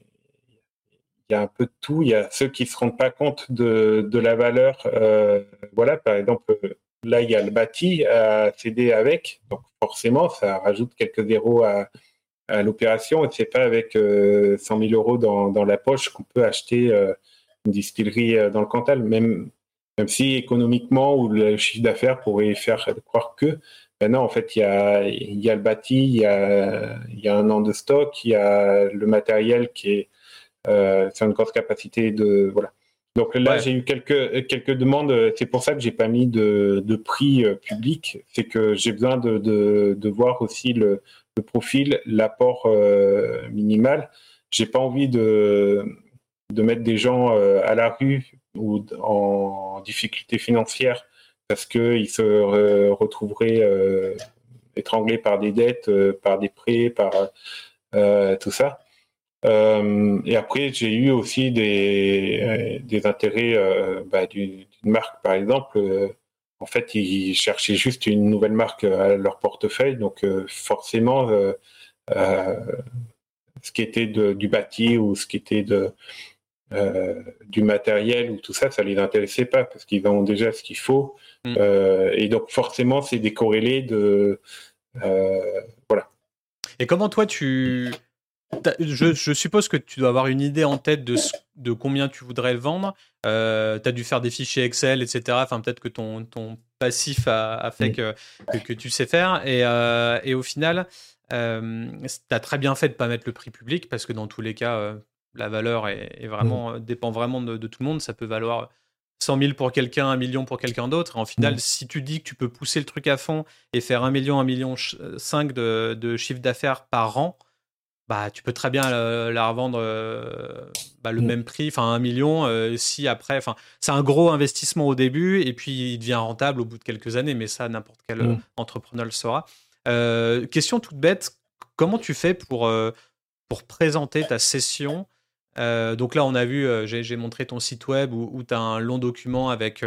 Il y a un peu de tout. Il y a ceux qui ne se rendent pas compte de, de la valeur. Euh, voilà, par exemple, là, il y a le bâti à céder avec. Donc, forcément, ça rajoute quelques zéros à, à l'opération et c'est pas avec 100 euh, 000 euros dans, dans la poche qu'on peut acheter euh, une distillerie dans le Cantal, même, même si économiquement ou le chiffre d'affaires pourrait faire croire que. Ben non, en fait, il y a, y a le bâti, il y a, il y a un an de stock, il y a le matériel qui est euh, une grosse capacité de voilà. Donc là, j'ai eu quelques quelques demandes. C'est pour ça que j'ai pas mis de, de prix public. C'est que j'ai besoin de, de, de, voir aussi le, profil, l'apport euh, minimal. J'ai pas envie de, de mettre des gens euh, à la rue ou en difficulté financière parce qu'ils se retrouveraient euh, étranglés par des dettes, par des prêts, par tout ça. Et après, j'ai eu aussi des, des intérêts bah, d'une marque, par exemple, en fait, ils cherchaient juste une nouvelle marque à leur portefeuille. Donc, euh, forcément, euh, euh, ce qui était du bâti ou ce qui était de, du matériel ou tout ça, ça les intéressait pas parce qu'ils ont déjà ce qu'il faut. Mm. et donc, forcément, c'est décorrélé de. voilà. Et comment toi, tu. Je, suppose que tu dois avoir une idée en tête de, de combien tu voudrais vendre. Euh, tu as dû faire des fichiers Excel, etc. Enfin, peut-être que ton, ton passif a, fait que, que, tu sais faire. Et, euh, et au final, euh, tu as très bien fait de pas mettre le prix public parce que dans tous les cas, euh, la valeur est, vraiment, mm. dépend vraiment de, tout le monde. Ça peut valoir 100 000 pour quelqu'un, 1 million pour quelqu'un d'autre. En final, mm. si tu dis que tu peux pousser le truc à fond et faire 1 million, 1 million 5 de, de chiffre d'affaires par an, bah, tu peux très bien la, revendre euh, bah, le mm. même prix, enfin un million, euh, si après, enfin c'est un gros investissement au début et puis il devient rentable au bout de quelques années, mais ça n'importe quel mm. entrepreneur le saura. Euh, question toute bête, comment tu fais pour, pour présenter ta session? Donc là on a vu, j'ai montré ton site web où, où tu as un long document avec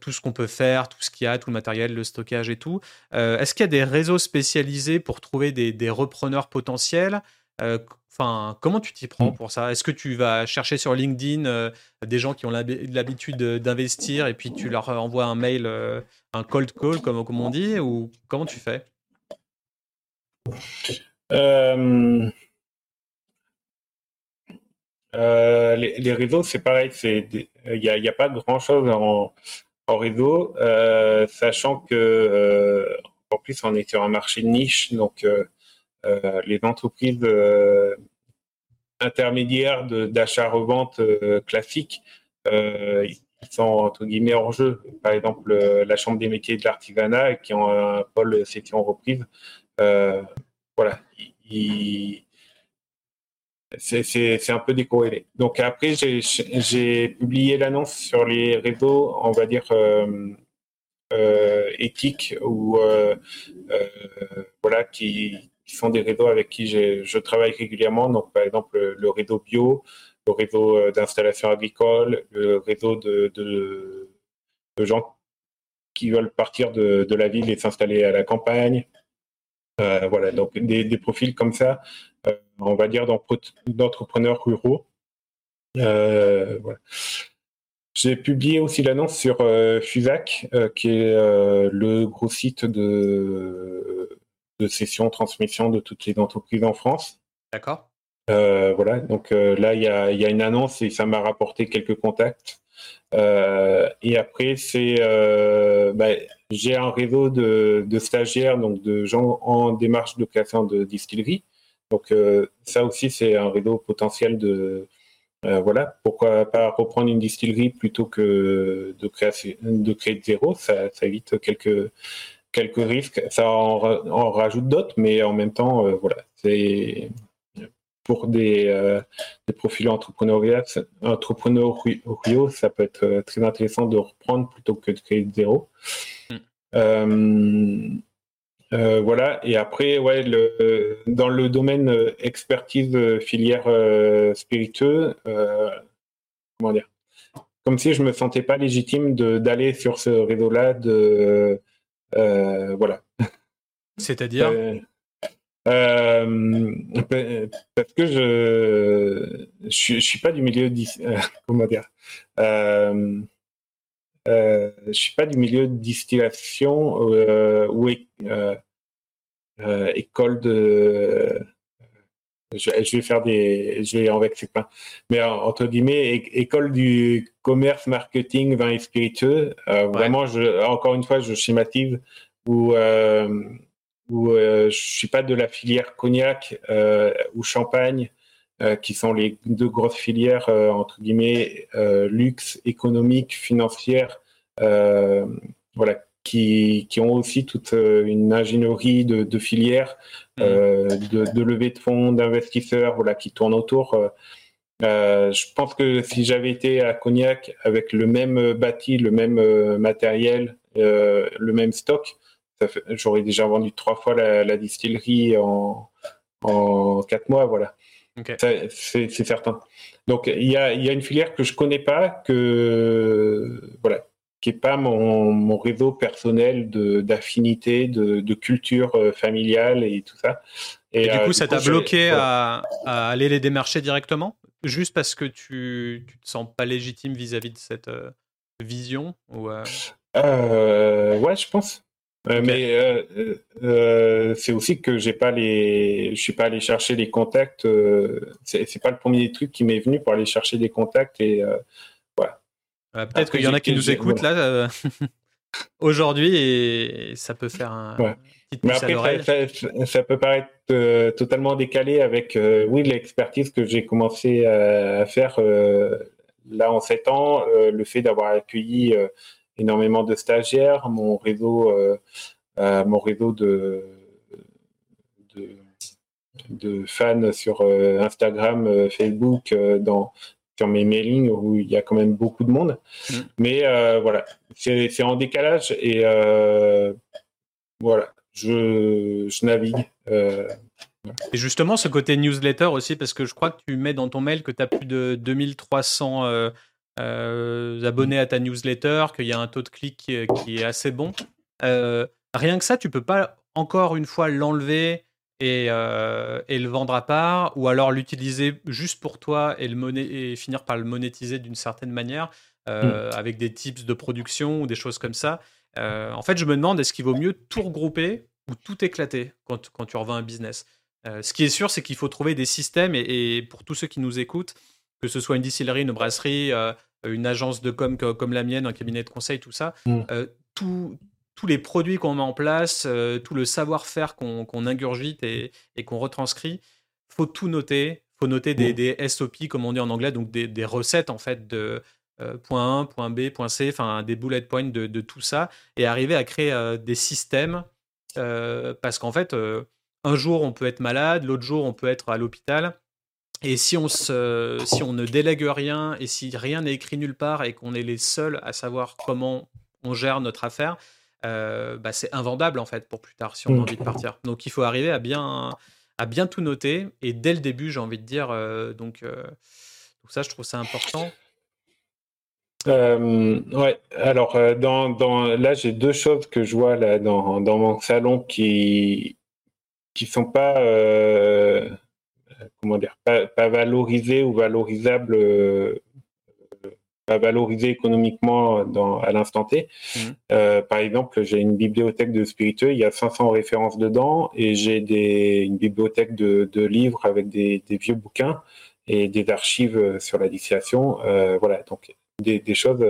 tout ce qu'on peut faire, tout ce qu'il y a, tout le matériel, le stockage et tout. Est-ce qu'il y a des réseaux spécialisés pour trouver des, des repreneurs potentiels? euh, enfin, comment tu t'y prends mm. pour ça? Est-ce que tu vas chercher sur LinkedIn euh, des gens qui ont l'habitude d'investir et puis tu leur envoies un mail, euh, un cold call comme, comme on dit, ou comment tu fais? Les, réseaux, c'est pareil. Il n'y a, a, pas grand-chose en, en, réseau, sachant que en plus on est sur un marché de niche, donc euh, les entreprises euh, intermédiaires d'achat-revente euh, classiques ils sont entre guillemets hors jeu. Par exemple, la Chambre des métiers de l'artisanat qui ont un pôle section reprise. voilà, c'est un peu décorrélé. Donc après, j'ai publié l'annonce sur les réseaux, on va dire, éthiques ou voilà, qui, qui sont des réseaux avec qui je travaille régulièrement. Donc, par exemple, le, réseau bio, le réseau d'installation agricole, le réseau de, gens qui veulent partir de, la ville et s'installer à la campagne. voilà, donc des, profils comme ça, on va dire d'entrepreneurs ruraux. J'ai publié aussi l'annonce sur euh, Fusac, euh, qui est euh, le gros site de, de cession, transmission de toutes les entreprises en France. D'accord. voilà, donc là, il y a, y a, une annonce et ça m'a rapporté quelques contacts. et après, c'est, bah, j'ai un réseau de, de, stagiaires, donc de gens en démarche de création de distillerie. Donc ça aussi, c'est un réseau potentiel de, euh, voilà, pourquoi pas reprendre une distillerie plutôt que de créer, de créer de zéro, ça, évite quelques, quelques risques. Ça en, rajoute d'autres, mais en même temps, euh, voilà, c'est pour des, euh, des profils entrepreneuriaux, ça peut être très intéressant de reprendre plutôt que de créer de zéro. Mm. Euh, voilà, et après, ouais, le, dans le domaine euh, expertise euh, filière spiritueux, comment dire? Comme si je me sentais pas légitime d'aller sur ce réseau-là, de voilà. C'est-à-dire? Parce que je, je, suis pas du milieu <laughs> comment dire? Euh, je suis pas du milieu de distillation euh, ou euh, euh, école de. Je, vais faire des. Je vais en vexer pas. Mais entre guillemets, école du commerce, marketing, vin et spiritueux. Vraiment, je, encore une fois, je schématise où où je suis pas de la filière cognac ou champagne euh, qui sont les deux grosses filières, euh, entre guillemets, euh, luxe, économique, financière, voilà, qui, qui, ont aussi toute une ingénierie de, de filières, mmh. de, de levée de fonds, d'investisseurs, voilà, qui tournent autour. je pense que si j'avais été à Cognac avec le même bâti, le même matériel, le même stock, j'aurais déjà vendu trois fois la, la distillerie en, en quatre mois, voilà. C'est certain. Donc il y a, y a, une filière que je connais pas, que voilà, qui est pas mon, mon réseau personnel d'affinité, de, de, culture euh, familiale et tout ça. Et, du euh, coup, ça t'a bloqué à, à, aller les démarcher directement, juste parce que tu, tu te sens pas légitime vis-à-vis de cette euh, vision ou ouais, je pense. Euh, mais euh, euh, c'est aussi que j'ai pas les, je suis pas allé chercher les contacts. c'est pas le premier truc qui m'est venu pour aller chercher des contacts et Peut-être qu'il y en a qui nous écoutent là <laughs> aujourd'hui et ça peut faire un. Ouais. Mais après, ça, ça, peut paraître totalement décalé avec, oui, l'expertise que j'ai commencé à, faire là en sept ans, le fait d'avoir accueilli énormément de stagiaires, mon réseau, euh, euh, mon réseau de, de, fans sur euh, Instagram, Facebook, dans, sur mes mailings où il y a quand même beaucoup de monde. Mm. Mais voilà, c'est en décalage et voilà, je, je navigue. Et justement, ce côté newsletter aussi, parce que je crois que tu mets dans ton mail que tu as plus de 2300 euh, abonnés à ta newsletter, qu'il y a un taux de clic qui, est assez bon. Euh, rien que ça, tu peux pas encore une fois l'enlever et, euh, et, le vendre à part, ou alors l'utiliser juste pour toi et, le et finir par le monétiser d'une certaine manière, mm. avec des tips de production ou des choses comme ça. en fait, je me demande, est-ce qu'il vaut mieux tout regrouper ou tout éclater quand, quand tu revends un business? Ce qui est sûr, c'est qu'il faut trouver des systèmes, et, et, pour tous ceux qui nous écoutent, que ce soit une distillerie, une brasserie, euh, une agence de com comme la mienne, un cabinet de conseil, tout ça, mm. euh, tous les produits qu'on met en place, euh, tout le savoir-faire qu'on ingurgite et, qu'on retranscrit, faut tout noter. faut noter des, des, SOP, comme on dit en anglais, donc des, recettes en fait de point 1, point B, point C, enfin des bullet points de, de, tout ça, et arriver à créer des systèmes, parce qu'en fait, un jour on peut être malade, l'autre jour on peut être à l'hôpital, et si on, se, si on ne délègue rien et si rien n'est écrit nulle part et qu'on est les seuls à savoir comment on gère notre affaire, bah, c'est invendable en fait pour plus tard si on a mm. envie de partir. Donc il faut arriver à bien, à bien tout noter et dès le début, j'ai envie de dire. donc, donc ça, je trouve ça important. Euh, ouais, alors euh, dans, dans, là j'ai deux choses que je vois là dans, dans mon salon qui qui sont pas euh, comment dire pas, pas, valorisées ou valorisables euh, pas valorisées économiquement dans, à l'instant T. Mmh. Euh, par exemple, j'ai une bibliothèque de spiritueux, il y a 500 références dedans et j'ai des une bibliothèque de, de livres avec des, des, vieux bouquins et des archives sur la l'initiation. voilà, donc des, choses.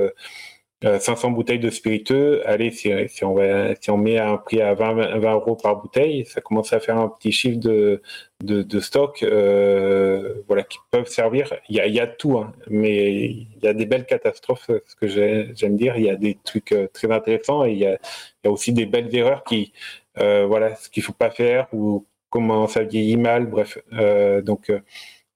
500 euh, bouteilles de spiritueux, allez, si, on, va, si on met un prix à 20, 20, euros par bouteille, ça commence à faire un petit chiffre de, de, stock euh, voilà, qui peuvent servir. Il y a, tout, hein, mais il y a des belles catastrophes, ce que j'aime dire. Il y a des trucs euh, très intéressants et il y a, aussi des belles erreurs qui, voilà, ce qu'il faut pas faire ou comment ça vieillit mal, bref. donc,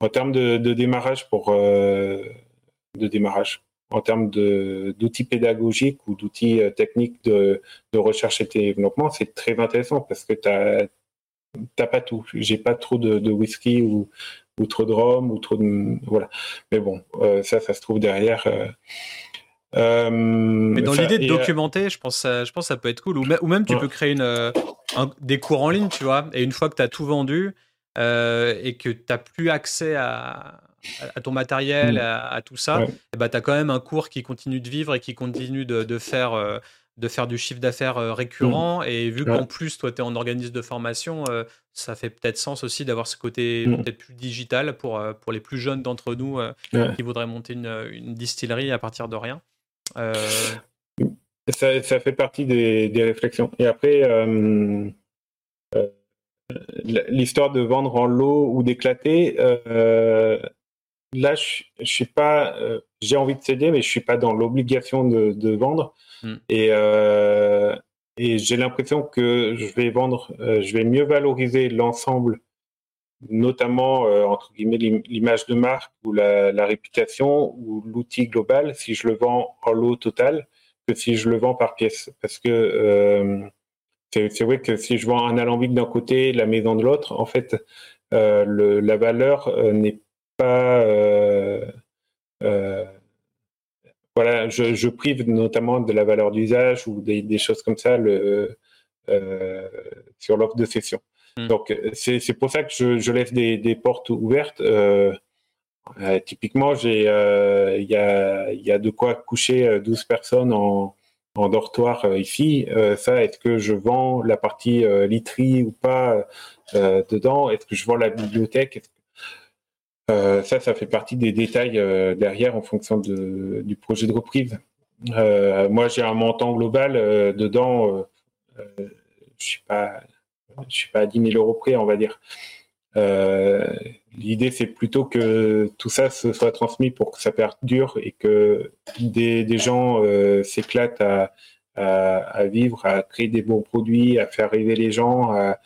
en termes de démarrage pour de démarrage en termes d'outils pédagogiques ou d'outils euh, techniques de, recherche et développement, c'est très intéressant parce que tu n'as pas tout. J'ai pas trop de, whisky ou, ou, trop de rhum ou trop de voilà. Mais bon, euh, ça, ça se trouve derrière. Euh, Mais dans l'idée de documenter, je pense, je pense que ça peut être cool. Ou, même tu peux créer une, des cours en ligne, tu vois. Et une fois que tu as tout vendu et que tu n'as plus accès à, à, ton matériel, mm. à, tout ça, bah, tu as quand même un cours qui continue de vivre et qui continue de, faire, euh, de faire du chiffre d'affaires euh, récurrent. Mm. Et vu qu'en plus, toi, tu es en organisme de formation, euh, ça fait peut-être sens aussi d'avoir ce côté mm. peut-être plus digital pour, pour les plus jeunes d'entre nous qui voudraient monter une, distillerie à partir de rien. Ça, ça, fait partie des, des réflexions. Et après, l'histoire de vendre en lot ou d'éclater, là, je, je suis pas. Euh, j'ai envie de céder, mais je suis pas dans l'obligation de, vendre. Hmm. Et, euh, et j'ai l'impression que je vais vendre, euh, je vais mieux valoriser l'ensemble, notamment entre guillemets l'image de marque ou la, la réputation ou l'outil global, si je le vends en lot total, que si je le vends par pièce. Parce que c'est vrai que si je vends un alambic d'un côté, la maison de l'autre, en fait, le, la valeur n'est pas. Euh, euh, voilà, je, prive notamment de la valeur d'usage ou des, choses comme ça le, euh, sur l'offre de session. Hmm. Donc, c'est pour ça que je, laisse des, portes ouvertes. typiquement, il y, a, y a de quoi coucher 12 personnes en, en dortoir ici. ça, est-ce que je vends la partie literie ou pas dedans? Est-ce que je vends la bibliothèque? Euh, ça, ça fait partie des détails euh, derrière en fonction de, du projet de reprise. Euh, moi, j'ai un montant global dedans. je suis suis pas à 10 000 euros près, on va dire. L'idée, c'est plutôt que tout ça se soit transmis pour que ça perdure et que des, gens s'éclatent à, vivre, à créer des bons produits, à faire rêver les gens. À,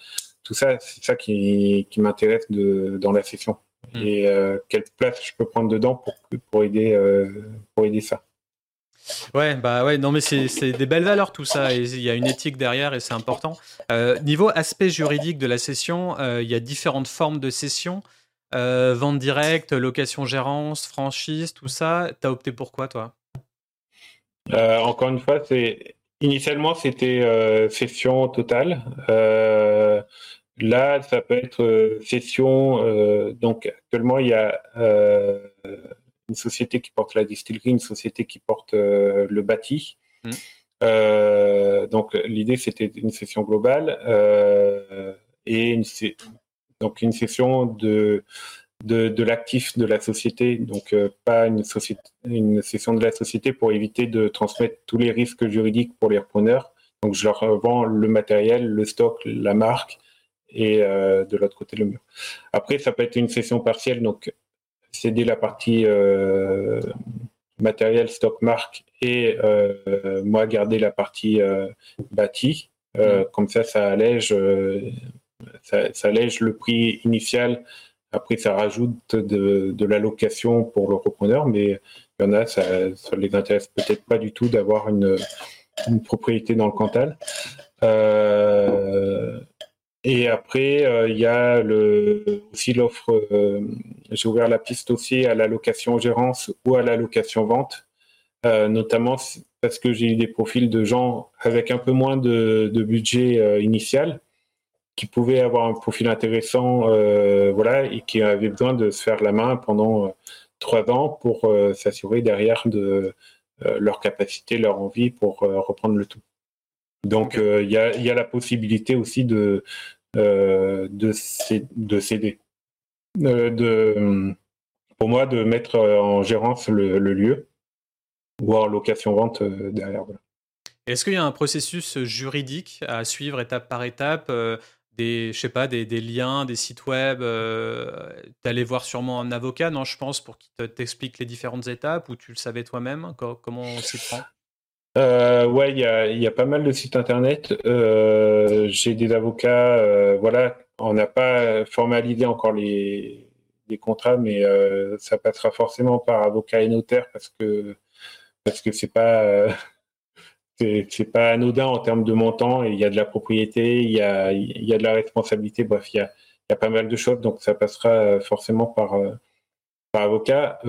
tout ça, c'est ça qui, qui m'intéresse dans la session. Mm. et euh, quelle place je peux prendre dedans pour, pour, aider, euh, pour aider ça? Ouais, bah ouais, non mais c'est des belles valeurs tout ça, et il y a une éthique derrière et c'est important. Euh, niveau aspect juridique de la session, il y a différentes formes de session, vente directe, location gérance, franchise, tout ça. T'as opté pour quoi toi? Encore une fois, c'est initialement c'était session totale. Là, ça peut être euh, session. Euh, donc, actuellement, il y a euh, une société qui porte la distillerie, une société qui porte le bâti. Mmh. donc, l'idée, c'était une session globale et une, donc une session de de, de l'actif de la société, donc pas une, société, une session de la société pour éviter de transmettre tous les risques juridiques pour les repreneurs. Donc je leur vends le matériel, le stock, la marque, et euh, de l'autre côté le mur. Après, ça peut être une session partielle, donc céder la partie euh, matériel, stock, marque et euh, moi garder la partie bâtie. Mm. Comme ça, ça allège, ça, allège le prix initial. Après, ça rajoute de, de l'allocation pour le repreneur, mais il y en a, ça, ça les intéresse peut-être pas du tout d'avoir une, une propriété dans le Cantal. Euh, et après, euh, il y a le, aussi l'offre, euh, j'ai ouvert la piste aussi à la location-gérance ou à la location-vente, notamment parce que j'ai eu des profils de gens avec un peu moins de, de budget initial qui pouvaient avoir un profil intéressant voilà, et qui avaient besoin de se faire la main pendant trois ans pour s'assurer derrière de leur capacité, leur envie pour reprendre le tout. Donc, euh, il y, a, la possibilité aussi de, euh, de, de céder. Euh, de, pour moi, de mettre en gérance le, lieu en location-vente derrière. Est-ce qu'il y a un processus juridique à suivre étape par étape des, je sais pas, des, liens, des sites web, d'aller voir sûrement un avocat, non, je pense, pour qu'il t'explique les différentes étapes, ou tu le savais toi-même? Comment on s'y prend? Euh, ouais, il y a, y a, pas mal de sites internet. Euh, j'ai des avocats, euh, voilà, on n'a pas formalisé encore les, contrats, mais euh, ça passera forcément par avocat et notaire parce que parce que c'est pas <laughs> c'est pas anodin en termes de montant. Il y a de la propriété, il y a il y a de la responsabilité. Bref, il y a y a pas mal de choses, donc ça passera forcément par par avocat.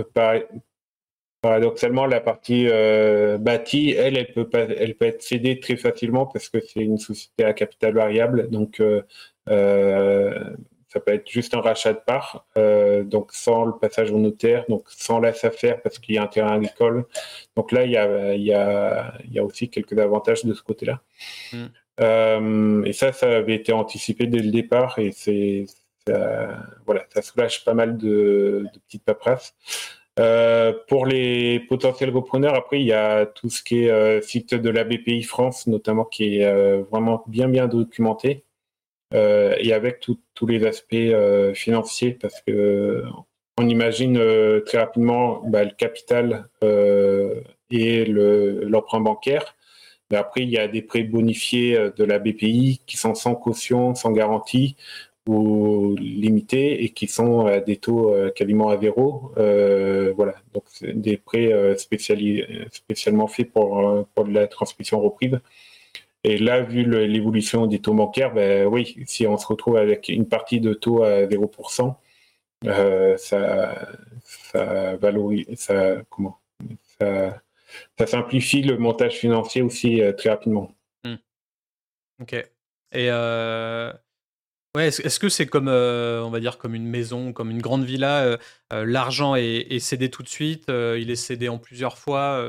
Paradoxalement, la partie euh, bâtie, elle, elle peut, pas, elle peut être cédée très facilement parce que c'est une société à capital variable. Donc, euh, euh, ça peut être juste un rachat de parts, donc sans le passage au notaire, donc sans la SAFER parce qu'il y a un terrain agricole. Donc là, il y a, il y a, il y a aussi quelques avantages de ce côté-là. Mm. et ça, ça avait été anticipé dès le départ et c'est, voilà, ça soulage pas mal de, de petites paperasses. Euh, pour les potentiels repreneurs, après, il y a tout ce qui est euh, site de la BPI France, notamment, qui est euh, vraiment bien, bien documenté. et avec tous les aspects financiers, parce que on imagine très rapidement bah, le capital et l'emprunt bancaire. Mais après, il y a des prêts bonifiés de la BPI qui sont sans caution, sans garantie, ou limités et qui sont à des taux euh, quasiment à zéro. Euh, voilà, donc des prêts euh, spécialement faits pour, pour la transmission reprise. Et là, vu l'évolution des taux bancaires, ben oui, si on se retrouve avec une partie de taux à 0%, ça, ça valorise, ça, comment, ça, ça, simplifie le montage financier aussi très rapidement. Hmm. Ok. Et Ouais, est-ce que c'est comme, euh, on va dire, comme une maison, comme une grande villa, euh, euh, l'argent est, cédé tout de suite, il est cédé en plusieurs fois,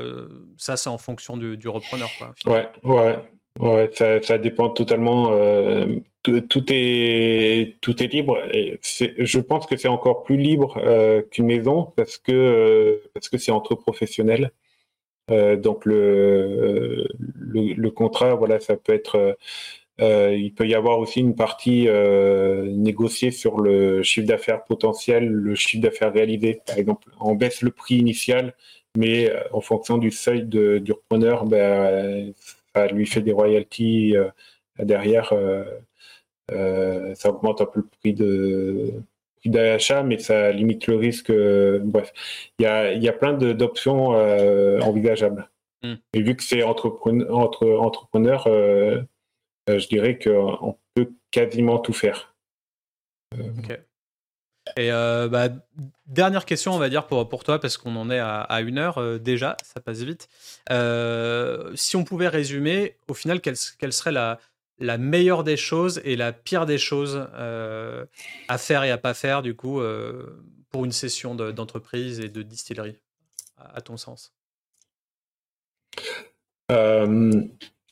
ça c'est en fonction du, repreneur, quoi. Ouais, ouais, ouais, ça, dépend totalement. Tout, est tout est libre. Je pense que c'est encore plus libre qu'une maison parce que parce que c'est entre professionnels. donc le, le, le contrat, voilà, ça peut être euh, il peut y avoir aussi une partie euh, négociée sur le chiffre d'affaires potentiel, le chiffre d'affaires réalisé. Par exemple, on baisse le prix initial, mais euh, en fonction du seuil de, du repreneur, ben, ça lui fait des royalties derrière. ça augmente un peu le prix de d'achat, mais ça limite le risque. bref, il y a, y a plein d'options envisageables. Hmm. Et vu que c'est entrepreneur, entre entrepreneurs, euh, je dirais qu'on peut quasiment tout faire. Euh. Et euh, bah, dernière question, on va dire, pour, pour toi, parce qu'on en est à, une heure déjà, ça passe vite. si on pouvait résumer, au final, quelle, quelle serait la, la, meilleure des choses et la pire des choses à faire et à pas faire, du coup, pour une session d'entreprise et de distillerie, à, à ton sens?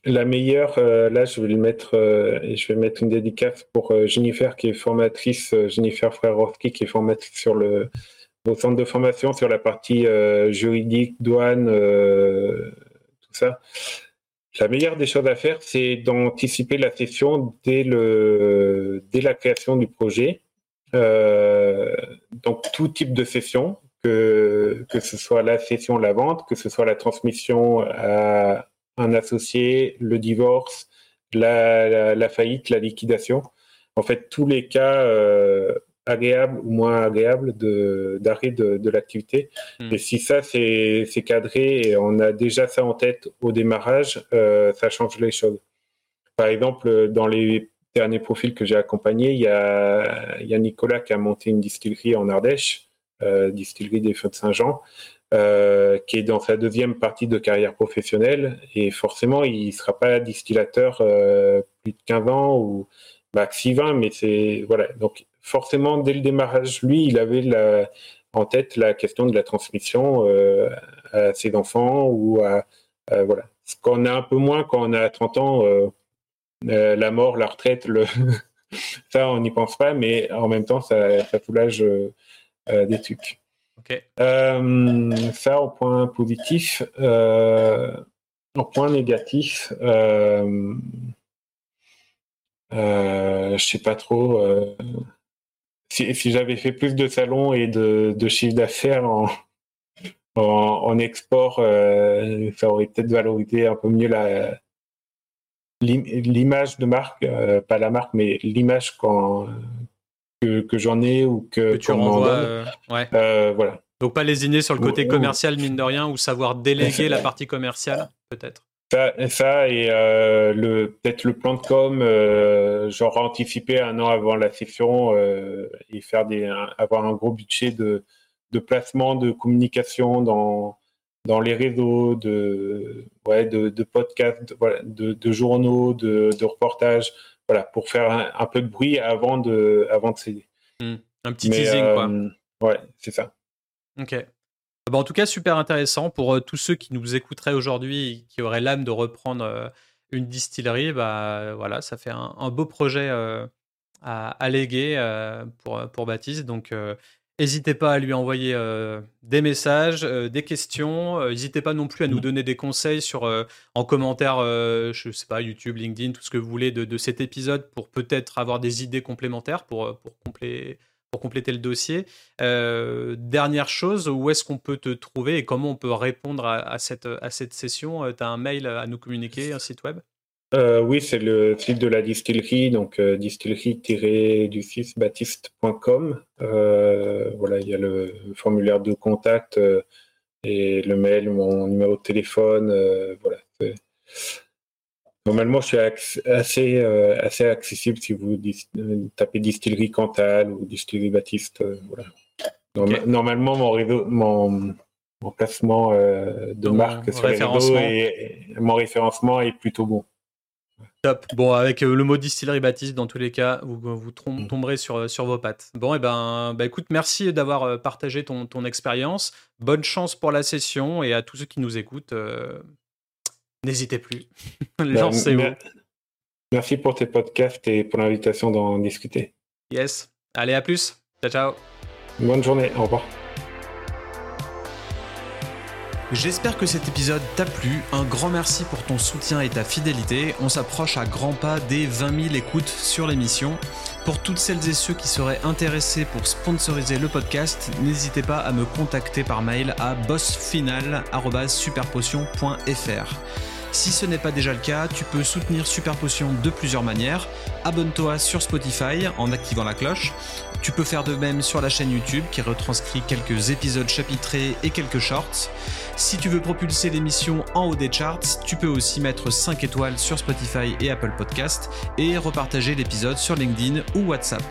La meilleure, euh, là, je vais le mettre, euh, je vais mettre une dédicace pour euh, Jennifer, qui est formatrice, Jennifer Frerowski, qui est formatrice sur le, au centre de formation sur la partie juridique, douane, tout ça. La meilleure des choses à faire, c'est d'anticiper la session dès, le, dès la création du projet. donc, tout type de session, que, que ce soit la session, la vente, que ce soit la transmission à un associé, le divorce, la, faillite, la liquidation. En fait, tous les cas, euh, agréable ou moins agréable d'arrêt de, de, l'activité. Hmm. Et si ça, c'est cadré et on a déjà ça en tête au démarrage, euh, ça change les choses. Par exemple, dans les derniers profils que j'ai accompagnés, il y, a, il y a Nicolas qui a monté une distillerie en Ardèche, euh, distillerie des Feux de Saint-Jean. Euh, qui est dans sa deuxième partie de carrière professionnelle. Et forcément il ne sera pas distillateur euh, plus de 15 ans ou maxi 20 mais c'est voilà. Donc forcément dès le démarrage lui il avait la, en tête la question de la transmission euh, à ses enfants ou à voilà. Ce qu'on a un peu moins quand on a 30 ans la mort la retraite le <laughs> ça on n'y pense pas mais en même temps ça, ça soulage des trucs euh, ça, au point positif. Euh, au point négatif, euh, euh, je sais pas trop. Si, j'avais fait plus de salons et de, de chiffre d'affaires en, en, export, ça aurait peut-être valorisé un peu mieux la, l'image de marque, pas la marque, mais l'image quand, que, que j'en ai ou que, que tu renvoies. Euh, ouais. Euh, voilà. Donc pas lésiner sur le côté commercial, mine de rien, ou savoir déléguer la partie commerciale, peut-être. Ça, ça et euh, le peut-être le plan de com, euh, genre anticiper un an avant la session euh, et faire des avoir un gros budget de, de placement, de communication dans dans les réseaux, de ouais, de, de podcasts, voilà, de, de, journaux, de, de reportages voilà, pour faire un, peu de bruit avant de, avant de céder. Hmm. Un petit teasing, quoi. Euh, ouais, c'est ça. Ok. Bah, en tout cas, super intéressant pour euh, tous ceux qui nous écouteraient aujourd'hui et qui auraient l'âme de reprendre euh, une distillerie. Bah, voilà, ça fait un, beau projet à alléguer pour, pour Baptiste. Donc, N'hésitez pas à lui envoyer euh, des messages, euh, des questions. Euh, n'hésitez pas non plus à nous mm. donner des conseils sur, en commentaire, je sais pas, YouTube, LinkedIn, tout ce que vous voulez de, cet épisode pour peut-être avoir des idées complémentaires pour, pour, pour compléter le dossier. dernière chose, où est-ce qu'on peut te trouver et comment on peut répondre à, cette, à cette session? Tu as un mail à nous communiquer, un site web? Euh, oui, c'est le site de la distillerie, donc euh, distillerie-du6baptiste.com. Euh, voilà, il y a le formulaire de contact et le mail, mon numéro de téléphone. voilà. Normalement, je suis assez, assez accessible si vous tapez distillerie Cantal ou distillerie Baptiste. voilà. Normalement, mon, réseau, mon, mon placement de marque sur les réseaux et mon référencement est plutôt bon. Top. Bon, avec euh, le mot distillerie Baptiste, dans tous les cas, vous, vous mm. tomberez sur, euh, sur vos pattes. Bon, et eh ben, bah, écoute, merci d'avoir euh, partagé ton, ton expérience. Bonne chance pour la session et à tous ceux qui nous écoutent, n'hésitez plus. <laughs> Lancez-vous. Merci pour tes podcasts et pour l'invitation d'en discuter. Yes. Allez, à plus. Ciao, ciao. Bonne journée. Au revoir. J'espère que cet épisode t'a plu. Un grand merci pour ton soutien et ta fidélité. On s'approche à grands pas des 20 000 écoutes sur l'émission. Pour toutes celles et ceux qui seraient intéressés pour sponsoriser le podcast, n'hésitez pas à me contacter par mail à bossfinal.superpotion.fr. Si ce n'est pas déjà le cas, tu peux soutenir Super Potion de plusieurs manières. Abonne-toi sur Spotify en activant la cloche. Tu peux faire de même sur la chaîne YouTube qui retranscrit quelques épisodes chapitrés et quelques shorts. Si tu veux propulser l'émission en haut des charts, tu peux aussi mettre 5 étoiles sur Spotify et Apple Podcast et repartager l'épisode sur LinkedIn ou WhatsApp.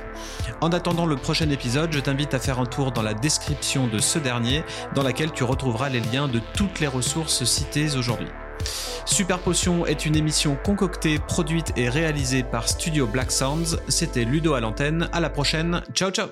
En attendant le prochain épisode, je t'invite à faire un tour dans la description de ce dernier dans laquelle tu retrouveras les liens de toutes les ressources citées aujourd'hui. Super Potion est une émission concoctée, produite et réalisée par Studio Black Sounds. C'était Ludo à l'antenne. À la prochaine. Ciao ciao